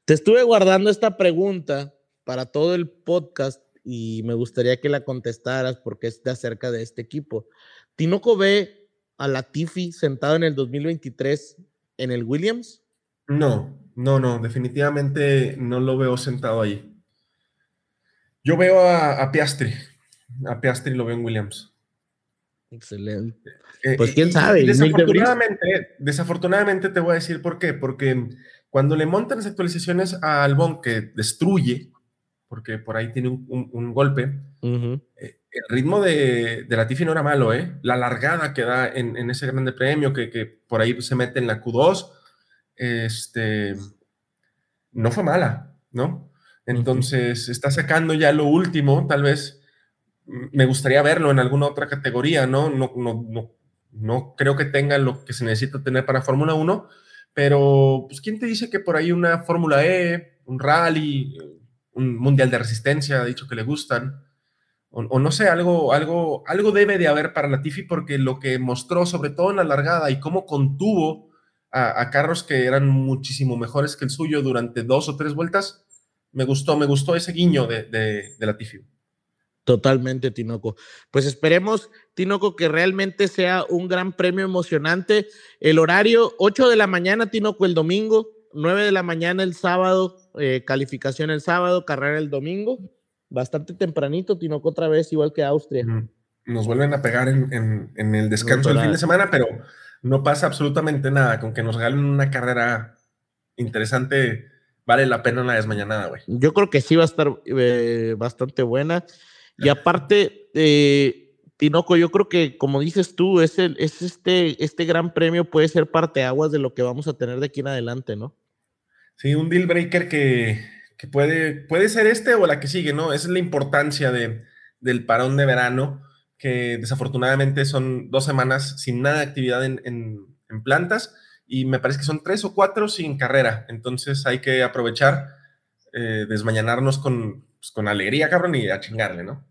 [SPEAKER 3] te estuve guardando esta pregunta para todo el podcast y me gustaría que la contestaras porque es de acerca de este equipo. ¿Tinoco ve a Latifi sentado en el 2023 en el Williams?
[SPEAKER 4] No, no, no, definitivamente no lo veo sentado ahí. Yo veo a, a Piastri, a Piastri lo veo en Williams.
[SPEAKER 3] Excelente.
[SPEAKER 4] Eh,
[SPEAKER 3] Pues,
[SPEAKER 4] y-
[SPEAKER 3] quién sabe,
[SPEAKER 4] desafortunadamente, desafortunadamente te voy a decir por qué. Porque cuando le montan las actualizaciones a Albon que destruye, porque por ahí tiene un, un- un golpe, eh, el ritmo de, de Latifi no era malo, ¿eh? La largada que da en, en ese grande premio, que, que por ahí se mete en la Q2, este, no fue mala, ¿no? Entonces, está sacando ya lo último, tal vez me gustaría verlo en alguna otra categoría, ¿no? No, no, no, no creo que tenga lo que se necesita tener para Fórmula 1, pero pues ¿quién te dice que por ahí una Fórmula E, un rally, un Mundial de Resistencia, ha dicho que le gustan? O, o no sé, algo, algo, algo debe de haber para Latifi porque lo que mostró, sobre todo en la largada y cómo contuvo a, a carros que eran muchísimo mejores que el suyo durante dos o tres vueltas, me gustó, me gustó ese guiño de, de, de Latifi.
[SPEAKER 3] Totalmente, Tinoco. Pues esperemos, Tinoco, que realmente sea un gran premio emocionante. El horario, 8 de la mañana, Tinoco, el domingo, 9 de la mañana el sábado, eh, calificación el sábado, carrera el domingo. Bastante tempranito, Tinoco, otra vez, igual que Austria.
[SPEAKER 4] Nos vuelven a pegar en, en, en el descanso del fin de semana, pero no pasa absolutamente nada. Con que nos regalen una carrera interesante, vale la pena la desmañanada, güey.
[SPEAKER 3] Yo creo que sí va a estar eh, bastante buena. Y aparte, eh, Tinoco, yo creo que, como dices tú, es, el, es este, este gran premio puede ser parteaguas de lo que vamos a tener de aquí en adelante, ¿no?
[SPEAKER 4] Sí, un deal breaker que, que puede, puede ser este o la que sigue, ¿no? Esa es la importancia de, del parón de verano, que desafortunadamente son dos semanas sin nada de actividad en, en, plantas y me parece que son tres o cuatro sin carrera. Entonces hay que aprovechar, eh, desmañanarnos con, pues, con alegría, cabrón, y a chingarle, ¿no?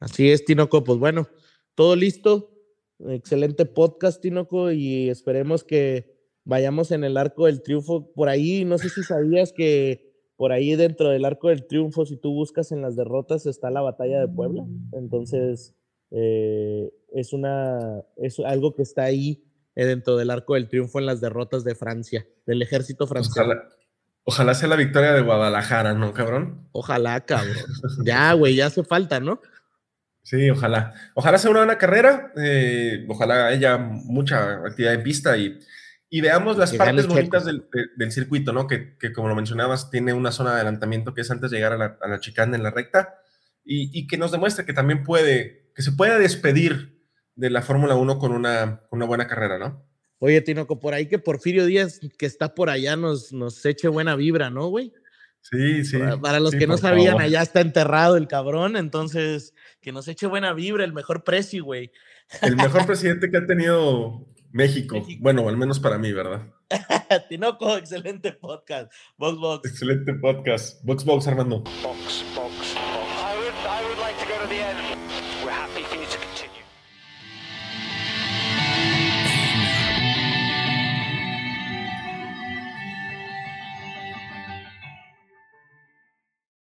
[SPEAKER 3] Así es, Tinoco. Pues bueno, todo listo. Excelente podcast, Tinoco, y esperemos que vayamos en el arco del triunfo. Por ahí, no sé si sabías que por ahí dentro del arco del triunfo, si tú buscas en las derrotas, está la batalla de Puebla. Entonces, eh, es, una, es algo que está ahí eh, dentro del arco del triunfo en las derrotas de Francia, del ejército francés.
[SPEAKER 4] Ojalá, ojalá sea la victoria de Guadalajara, ¿no, cabrón?
[SPEAKER 3] Ojalá, cabrón. ya, güey, ya hace falta, ¿no?
[SPEAKER 4] Sí, ojalá. Ojalá sea una buena carrera. eh, ojalá haya mucha actividad en pista y, y veamos las
[SPEAKER 3] Que
[SPEAKER 4] partes bonitas del, de- del circuito, ¿no? Que, que como lo mencionabas, tiene una zona de adelantamiento que es antes de llegar a la, a la chicana en la recta y, y que nos demuestre que también puede, que se puede despedir de la Fórmula 1 con una, con una buena carrera, ¿no?
[SPEAKER 3] Oye, Tinoco, por ahí que Porfirio Díaz, que está por allá, nos, nos eche buena vibra, ¿no, güey?
[SPEAKER 4] Sí, sí.
[SPEAKER 3] para, para los
[SPEAKER 4] sí,
[SPEAKER 3] que no sabían,
[SPEAKER 4] favor.
[SPEAKER 3] allá está enterrado el cabrón, entonces que nos eche buena vibra, el mejor precio, güey.
[SPEAKER 4] El mejor presidente que ha tenido México.
[SPEAKER 3] México.
[SPEAKER 4] Bueno, al menos para mí, ¿verdad?
[SPEAKER 3] Tinoco, excelente podcast. Vox Vox.
[SPEAKER 4] Excelente podcast. Box Box, Armando.
[SPEAKER 1] Box, box.